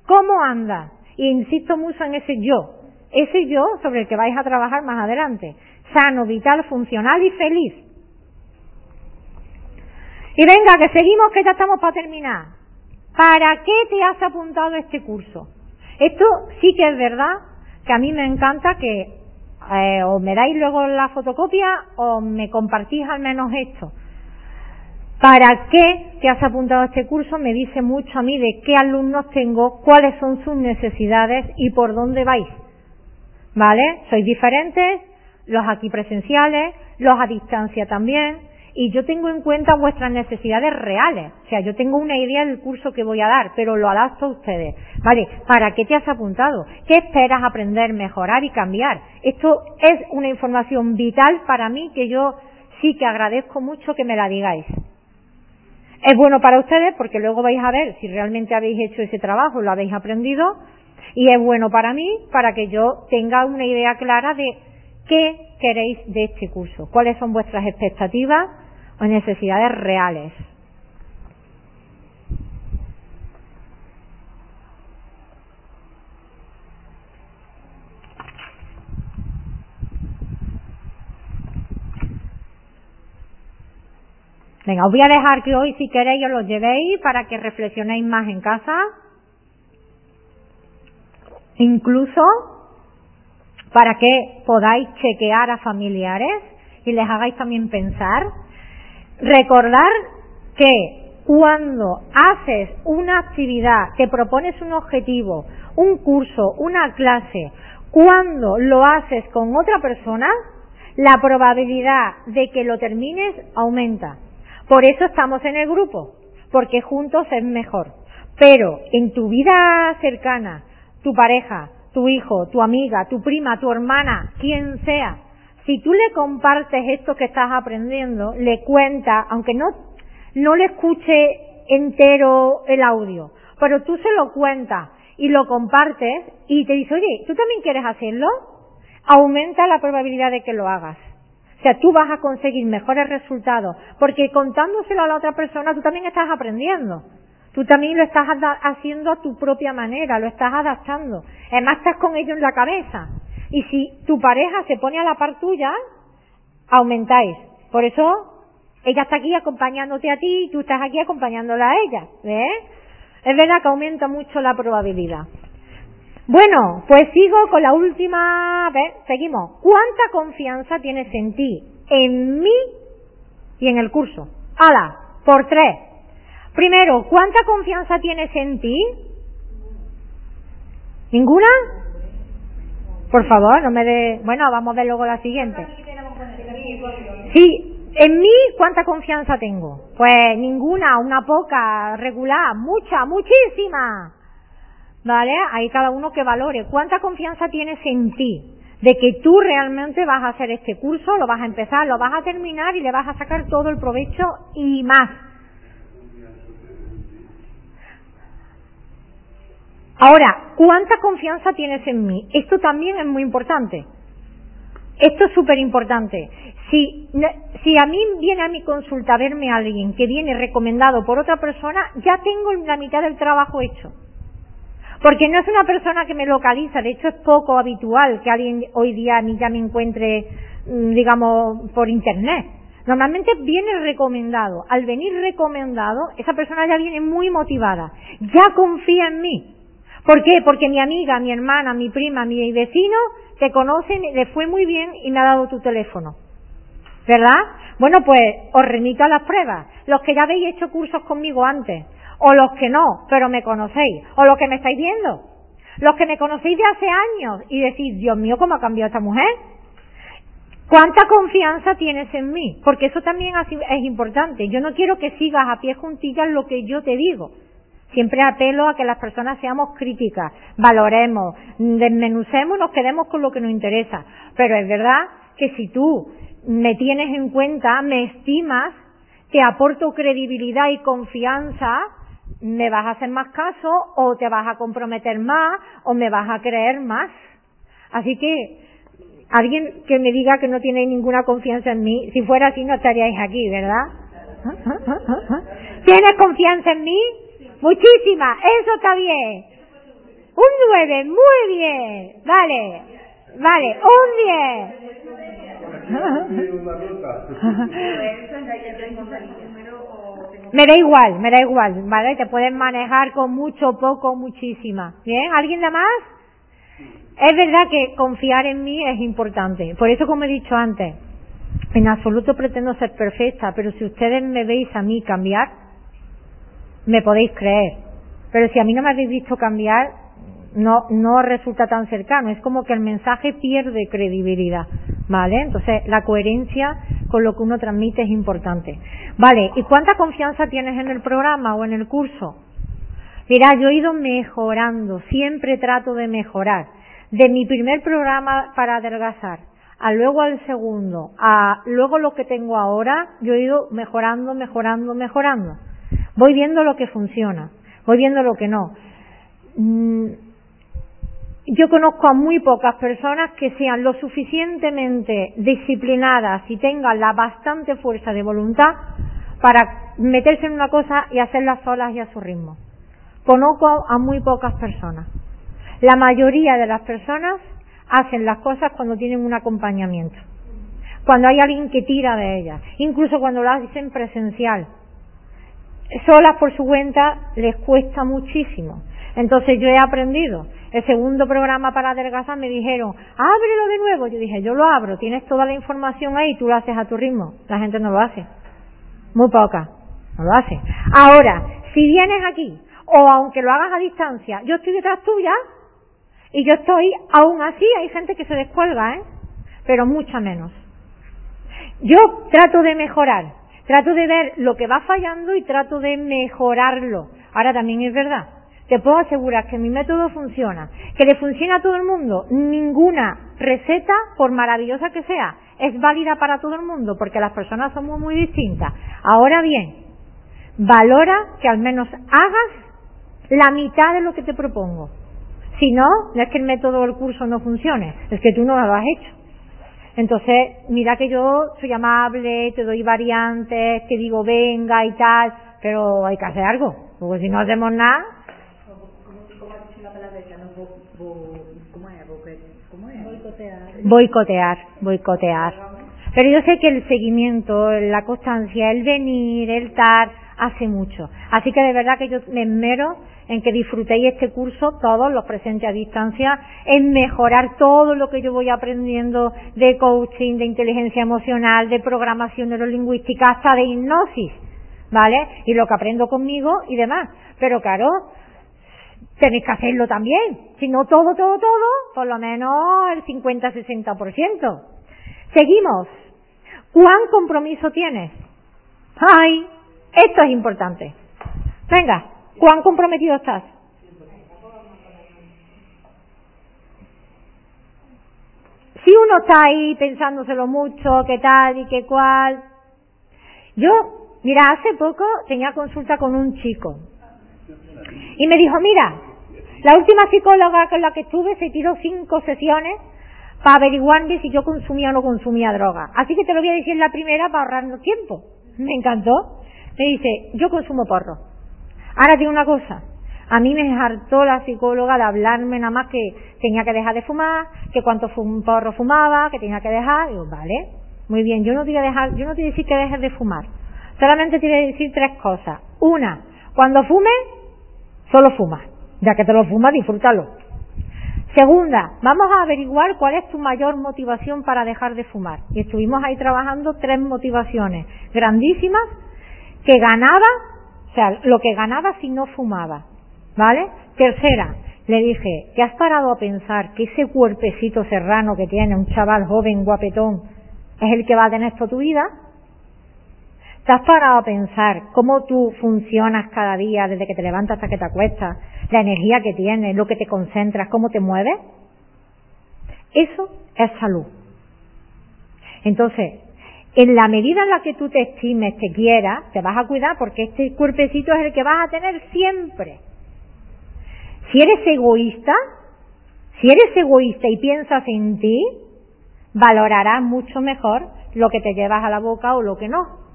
¿Cómo anda? Insisto mucho en ese yo, ese yo sobre el que vais a trabajar más adelante, sano, vital, funcional y feliz. Y venga, que seguimos, que ya estamos para terminar. ¿Para qué te has apuntado este curso? Esto sí que es verdad que a mí me encanta que eh, o me dais luego la fotocopia o me compartís al menos esto. ¿Para qué te has apuntado a este curso? Me dice mucho a mí de qué alumnos tengo, cuáles son sus necesidades y por dónde vais. ¿Vale? Sois diferentes, los aquí presenciales, los a distancia también, y yo tengo en cuenta vuestras necesidades reales. O sea, yo tengo una idea del curso que voy a dar, pero lo adapto a ustedes. ¿Vale? ¿Para qué te has apuntado? ¿Qué esperas aprender, mejorar y cambiar? Esto es una información vital para mí que yo sí que agradezco mucho que me la digáis. Es bueno para ustedes porque luego vais a ver si realmente habéis hecho ese trabajo, lo habéis aprendido. Y es bueno para mí para que yo tenga una idea clara de qué queréis de este curso, cuáles son vuestras expectativas, o necesidades reales. Venga, os voy a dejar que hoy si queréis os los llevéis para que reflexionéis más en casa. Incluso para que podáis chequear a familiares y les hagáis también pensar Recordar que cuando haces una actividad, que propones un objetivo, un curso, una clase, cuando lo haces con otra persona, la probabilidad de que lo termines aumenta. Por eso estamos en el grupo, porque juntos es mejor. Pero en tu vida cercana, tu pareja, tu hijo, tu amiga, tu prima, tu hermana, quien sea, si tú le compartes esto que estás aprendiendo, le cuentas, aunque no, no le escuche entero el audio, pero tú se lo cuentas y lo compartes y te dice, oye, ¿tú también quieres hacerlo? Aumenta la probabilidad de que lo hagas. O sea, tú vas a conseguir mejores resultados, porque contándoselo a la otra persona, tú también estás aprendiendo. Tú también lo estás haciendo a tu propia manera, lo estás adaptando. Además, estás con ello en la cabeza. Y si tu pareja se pone a la par tuya, aumentáis. Por eso, ella está aquí acompañándote a ti y tú estás aquí acompañándola a ella. ¿Ves? Es verdad que aumenta mucho la probabilidad. Bueno, pues sigo con la última vez. Seguimos. ¿Cuánta confianza tienes en ti, en mí y en el curso? ¡Hala! Por tres. Primero, ¿cuánta confianza tienes en ti? ¿Ninguna? Por favor, no me dé. Bueno, vamos a ver luego la siguiente. Sí, en mí, ¿cuánta confianza tengo? Pues ninguna, una poca, regular, mucha, muchísima. ¿Vale? Ahí cada uno que valore. ¿Cuánta confianza tienes en ti? De que tú realmente vas a hacer este curso, lo vas a empezar, lo vas a terminar y le vas a sacar todo el provecho y más. Ahora, ¿cuánta confianza tienes en mí? Esto también es muy importante. Esto es súper importante. Si, a mí viene a mi consulta a verme alguien que viene recomendado por otra persona, ya tengo la mitad del trabajo hecho. Porque no es una persona que me localiza, de hecho es poco habitual que alguien hoy día a mí ya me encuentre, mm, digamos, por internet. Normalmente viene recomendado. Al venir recomendado, esa persona ya viene muy motivada. Ya confía en mí. ¿Por qué? Porque mi amiga, mi hermana, mi prima, mi vecino te conocen, le fue muy bien y me ha dado tu teléfono. ¿Verdad? Bueno, pues os remito a las pruebas. Los que ya habéis hecho cursos conmigo antes, o los que no, pero me conocéis, o los que me estáis viendo. Los que me conocéis de hace años y decís, Dios mío, ¿cómo ha cambiado esta mujer? ¿Cuánta confianza tienes en mí? Porque eso también es importante. Yo no quiero que sigas a pie juntillas lo que yo te digo. Siempre apelo a que las personas seamos críticas, valoremos, desmenucemos, nos quedemos con lo que nos interesa. Pero es verdad que si tú me tienes en cuenta, me estimas, te aporto credibilidad y confianza, me vas a hacer más caso o te vas a comprometer más o me vas a creer más. Así que alguien que me diga que no tiene ninguna confianza en mí, si fuera así no estaríais aquí, ¿verdad? ¿Tienes confianza en mí? Muchísima, eso está bien. Un 9, muy bien. Vale, vale, un 10. Me da igual, me da igual, ¿vale? Te pueden manejar con mucho, poco, muchísima. ¿Bien? ¿Alguien de más? Es verdad que confiar en mí es importante. Por eso, como he dicho antes, en absoluto pretendo ser perfecta, pero si ustedes me veis a mí cambiar, me podéis creer. Pero si a mí no me habéis visto cambiar, no, no resulta tan cercano. Es como que el mensaje pierde credibilidad. ¿Vale? Entonces, la coherencia con lo que uno transmite es importante. Vale, ¿y cuánta confianza tienes en el programa o en el curso? Mira, yo he ido mejorando, siempre trato de mejorar. De mi primer programa para adelgazar, a luego al segundo, a luego lo que tengo ahora, yo he ido mejorando, mejorando, mejorando. Voy viendo lo que funciona, voy viendo lo que no. Mm, yo conozco a muy pocas personas que sean lo suficientemente disciplinadas y tengan la bastante fuerza de voluntad para meterse en una cosa y hacerla solas y a su ritmo. Conozco a muy pocas personas. La mayoría de las personas hacen las cosas cuando tienen un acompañamiento, cuando hay alguien que tira de ellas, incluso cuando lo hacen presencial. Solas por su cuenta les cuesta muchísimo. Entonces yo he aprendido. El segundo programa para adelgazar me dijeron, ábrelo de nuevo. Yo dije, yo lo abro, tienes toda la información ahí, tú lo haces a tu ritmo. La gente no lo hace. Muy poca. No lo hace. Ahora, si vienes aquí, o aunque lo hagas a distancia, yo estoy detrás tuya, y yo estoy, aún así hay gente que se descuelga, ¿eh? Pero mucha menos. Yo trato de mejorar, trato de ver lo que va fallando y trato de mejorarlo. Ahora también es verdad te puedo asegurar que mi método funciona, que le funciona a todo el mundo. Ninguna receta, por maravillosa que sea, es válida para todo el mundo, porque las personas somos muy distintas. Ahora bien, valora que al menos hagas la mitad de lo que te propongo. Si no, no es que el método del curso no funcione, es que tú no lo has hecho. Entonces, mira que yo soy amable, te doy variantes, te digo venga y tal, pero hay que hacer algo, porque si no hacemos nada. ¿Cómo, ha dicho la palabra ¿Cómo es? ¿Cómo es? Boicotear. Boicotear, boicotear. Pero yo sé que el seguimiento, la constancia, el venir, el tal, hace mucho. Así que de verdad que yo me esmero en que disfrutéis este curso, todos los presentes a distancia, en mejorar todo lo que yo voy aprendiendo de coaching, de inteligencia emocional, de programación neurolingüística, hasta de hipnosis, ¿vale? Y lo que aprendo conmigo y demás. Pero claro, tenéis que hacerlo también. Si no todo, todo, todo, por lo menos el 50-60%. Seguimos. ¿Cuán compromiso tienes? ¡Ay! Esto es importante. Venga, ¿cuán comprometido estás? Si uno está ahí pensándoselo mucho, qué tal y qué cual. Yo, mira, hace poco tenía consulta con un chico. Y me dijo, mira, la última psicóloga con la que estuve se tiró cinco sesiones para averiguarme si yo consumía o no consumía droga. Así que te lo voy a decir la primera para ahorrarnos tiempo. Me encantó. Me dice, yo consumo porro. Ahora tiene una cosa. A mí me hartó la psicóloga de hablarme nada más que tenía que dejar de fumar, que cuánto fum, porro fumaba, que tenía que dejar. Digo, vale, muy bien, yo no te voy a dejar, yo no te voy a decir que dejes de fumar. Solamente te voy a decir tres cosas. Una, cuando fumes, solo fuma. Ya que te lo fumas, disfrútalo. Segunda, vamos a averiguar cuál es tu mayor motivación para dejar de fumar. Y estuvimos ahí trabajando tres motivaciones grandísimas que ganaba, sea, lo que ganaba si no fumaba. ¿Vale? Tercera, le dije, ¿te has parado a pensar que ese cuerpecito serrano que tiene un chaval joven guapetón es el que va a tener toda tu vida? ¿Te has parado a pensar cómo tú funcionas cada día desde que te levantas hasta que te acuestas? La energía que tienes, lo que te concentras, cómo te mueves. Eso es salud. Entonces, en la medida en la que tú te estimes, te quieras, te vas a cuidar porque este cuerpecito es el que vas a tener siempre. Si eres egoísta, si eres egoísta y piensas en ti, valorarás mucho mejor lo que te llevas a la boca o lo que no.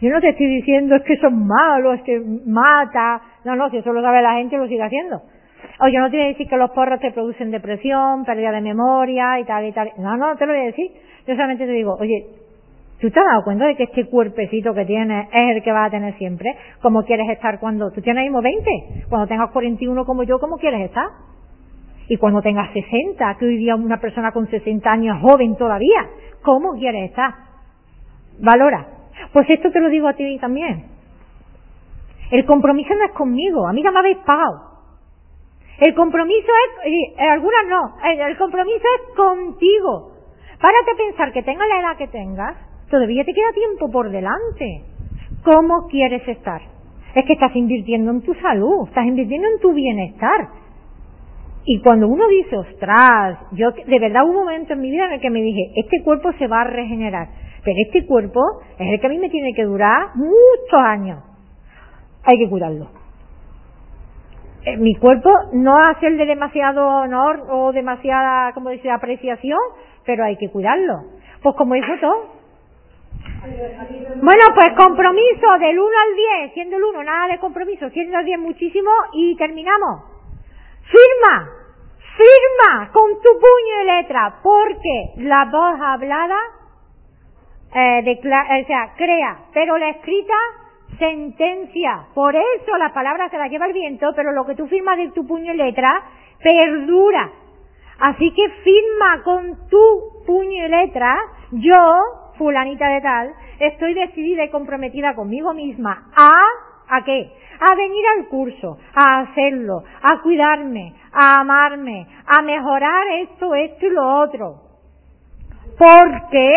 Yo no te estoy diciendo es que son malos, es que mata. No, no, si eso lo sabe la gente lo sigue haciendo. O yo no te voy a decir que los porros te producen depresión, pérdida de memoria y tal y tal. No, no, te lo voy a decir. Yo solamente te digo, oye, ¿tú te has dado cuenta de que este cuerpecito que tienes es el que vas a tener siempre? ¿Cómo quieres estar cuando tú tienes mismo 20? Cuando tengas 41 como yo, ¿cómo quieres estar? Y cuando tengas 60, que hoy día una persona con 60 años joven todavía, ¿cómo quieres estar? Valora. Pues esto te lo digo a ti también. El compromiso no es conmigo, a mí ya me habéis pagado. El compromiso es, y algunas no, el compromiso es contigo. Párate a pensar que tengas la edad que tengas, todavía te queda tiempo por delante. ¿Cómo quieres estar? Es que estás invirtiendo en tu salud, estás invirtiendo en tu bienestar. Y cuando uno dice, ostras, yo de verdad hubo un momento en mi vida en el que me dije, este cuerpo se va a regenerar, pero este cuerpo es el que a mí me tiene que durar muchos años. Hay que cuidarlo. Eh, mi cuerpo no hacerle demasiado honor o demasiada, como dice, apreciación, pero hay que cuidarlo. Pues como hizo todo. Bueno, pues compromiso del 1 al 10, siendo el 1 nada de compromiso, siendo el 10 muchísimo y terminamos. Firma, firma con tu puño y letra, porque la voz hablada, eh, o sea, crea, pero la escrita sentencia. Por eso la palabra se la lleva el viento, pero lo que tú firmas de tu puño y letra perdura. Así que firma con tu puño y letra, yo, fulanita de tal, estoy decidida y comprometida conmigo misma a, ¿a qué? A venir al curso, a hacerlo, a cuidarme, a amarme, a mejorar esto, esto y lo otro. ¿Por qué?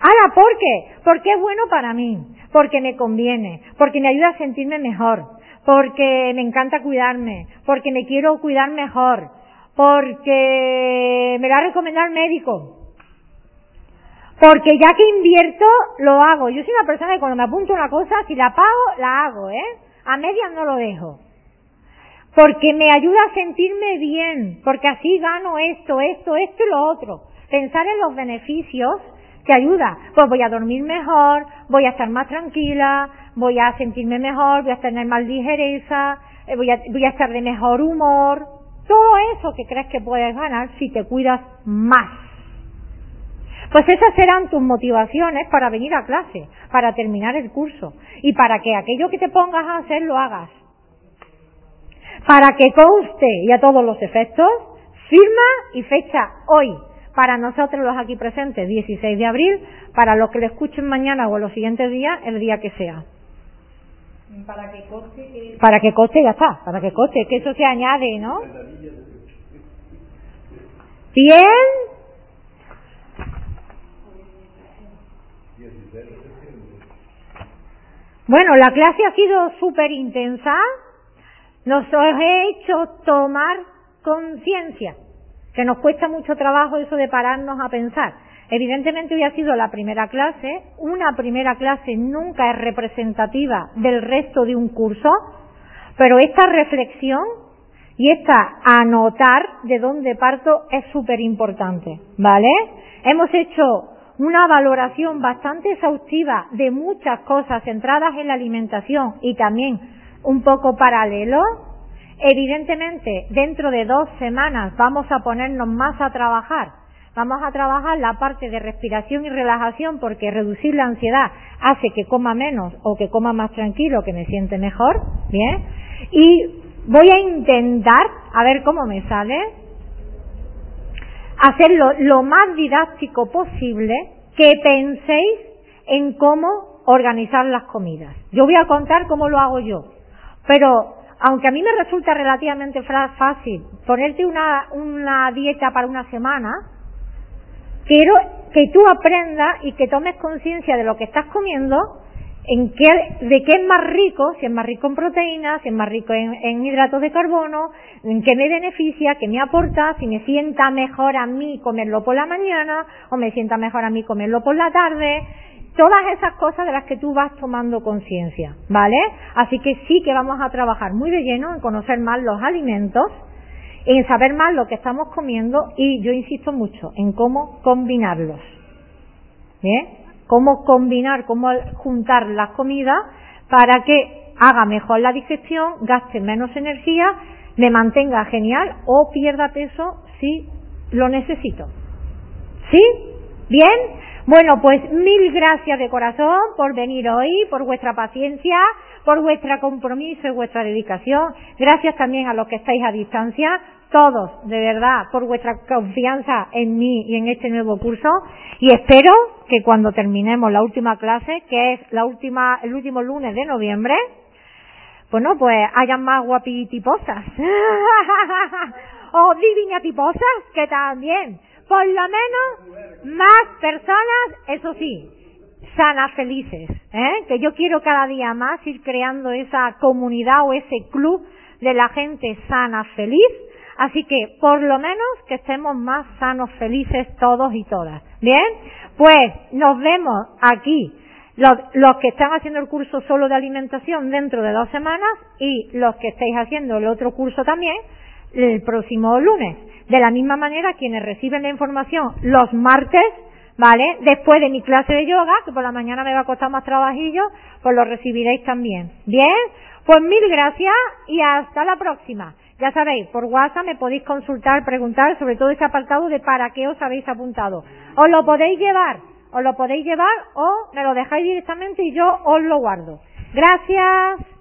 Ahora, ¿por qué? Porque es bueno para mí, porque me conviene, porque me ayuda a sentirme mejor, porque me encanta cuidarme, porque me quiero cuidar mejor, porque me lo ha recomendado el médico, porque ya que invierto, lo hago. Yo soy una persona que cuando me apunto una cosa, si la pago, la hago, ¿eh? A medias no lo dejo. Porque me ayuda a sentirme bien, porque así gano esto, esto, esto y lo otro. pensar en los beneficios que ayuda. Pues voy a dormir mejor, voy a estar más tranquila, voy a sentirme mejor, voy a tener más ligereza, eh, voy a, voy a estar de mejor humor. Todo eso que crees que puedes ganar si te cuidas más. Pues esas serán tus motivaciones para venir a clase, para terminar el curso y para que aquello que te pongas a hacer lo hagas. Para que conste y a todos los efectos, firma y fecha hoy. Para nosotros los aquí presentes, 16 de abril, para los que lo escuchen mañana o los siguientes días, el día que sea. Para que coste que... Para que coste, ya está, para que coste, que eso se añade, ¿no? Bien. Bueno, la clase ha sido súper intensa. Nos he hecho tomar conciencia, que nos cuesta mucho trabajo eso de pararnos a pensar. Evidentemente hoy ha sido la primera clase, una primera clase nunca es representativa del resto de un curso, pero esta reflexión y esta anotar de dónde parto es súper importante, ¿vale? Hemos hecho una valoración bastante exhaustiva de muchas cosas centradas en la alimentación y también un poco paralelo. Evidentemente, dentro de dos semanas vamos a ponernos más a trabajar Vamos a trabajar la parte de respiración y relajación porque reducir la ansiedad hace que coma menos o que coma más tranquilo, que me siente mejor, ¿bien? Y voy a intentar, a ver cómo me sale, hacerlo lo más didáctico posible, que penséis en cómo organizar las comidas. Yo voy a contar cómo lo hago yo, pero aunque a mí me resulta relativamente fácil ponerte una, una dieta para una semana, quiero que tú aprendas y que tomes conciencia de lo que estás comiendo, en qué, de qué es más rico, si es más rico en proteínas, si es más rico en, en, hidratos de carbono, en qué me beneficia, qué me aporta, si me sienta mejor a mí comerlo por la mañana o me sienta mejor a mí comerlo por la tarde. Todas esas cosas de las que tú vas tomando conciencia, ¿vale? Así que sí que vamos a trabajar muy de lleno en conocer más los alimentos, en saber más lo que estamos comiendo y yo insisto mucho en cómo combinarlos. ¿Bien? Cómo combinar, cómo juntar las comidas para que haga mejor la digestión, gaste menos energía, me mantenga genial o pierda peso si lo necesito. ¿Sí? ¿Bien? Bueno, pues mil gracias de corazón por venir hoy, por vuestra paciencia, por vuestro compromiso y vuestra dedicación. Gracias también a los que estáis a distancia todos, de verdad, por vuestra confianza en mí y en este nuevo curso. Y espero que cuando terminemos la última clase, que es la última, el último lunes de noviembre, bueno, pues hayan más guapitiposas o diviniatiposas que también, por lo menos más personas, eso sí, sanas, felices, ¿eh? que yo quiero cada día más ir creando esa comunidad o ese club de la gente sana, feliz, Así que, por lo menos, que estemos más sanos, felices todos y todas. ¿Bien? Pues, nos vemos aquí, los, que están haciendo el curso solo de alimentación dentro de dos semanas y los que estáis haciendo el otro curso también el próximo lunes. De la misma manera, quienes reciben la información los martes, ¿vale? Después de mi clase de yoga, que por la mañana me va a costar más trabajillo, pues lo recibiréis también. ¿Bien? Pues mil gracias y hasta la próxima. Ya sabéis, por WhatsApp me podéis consultar, preguntar sobre todo ese apartado de para qué os habéis apuntado. Os lo podéis llevar, os lo podéis llevar o me lo dejáis directamente y yo os lo guardo. Gracias.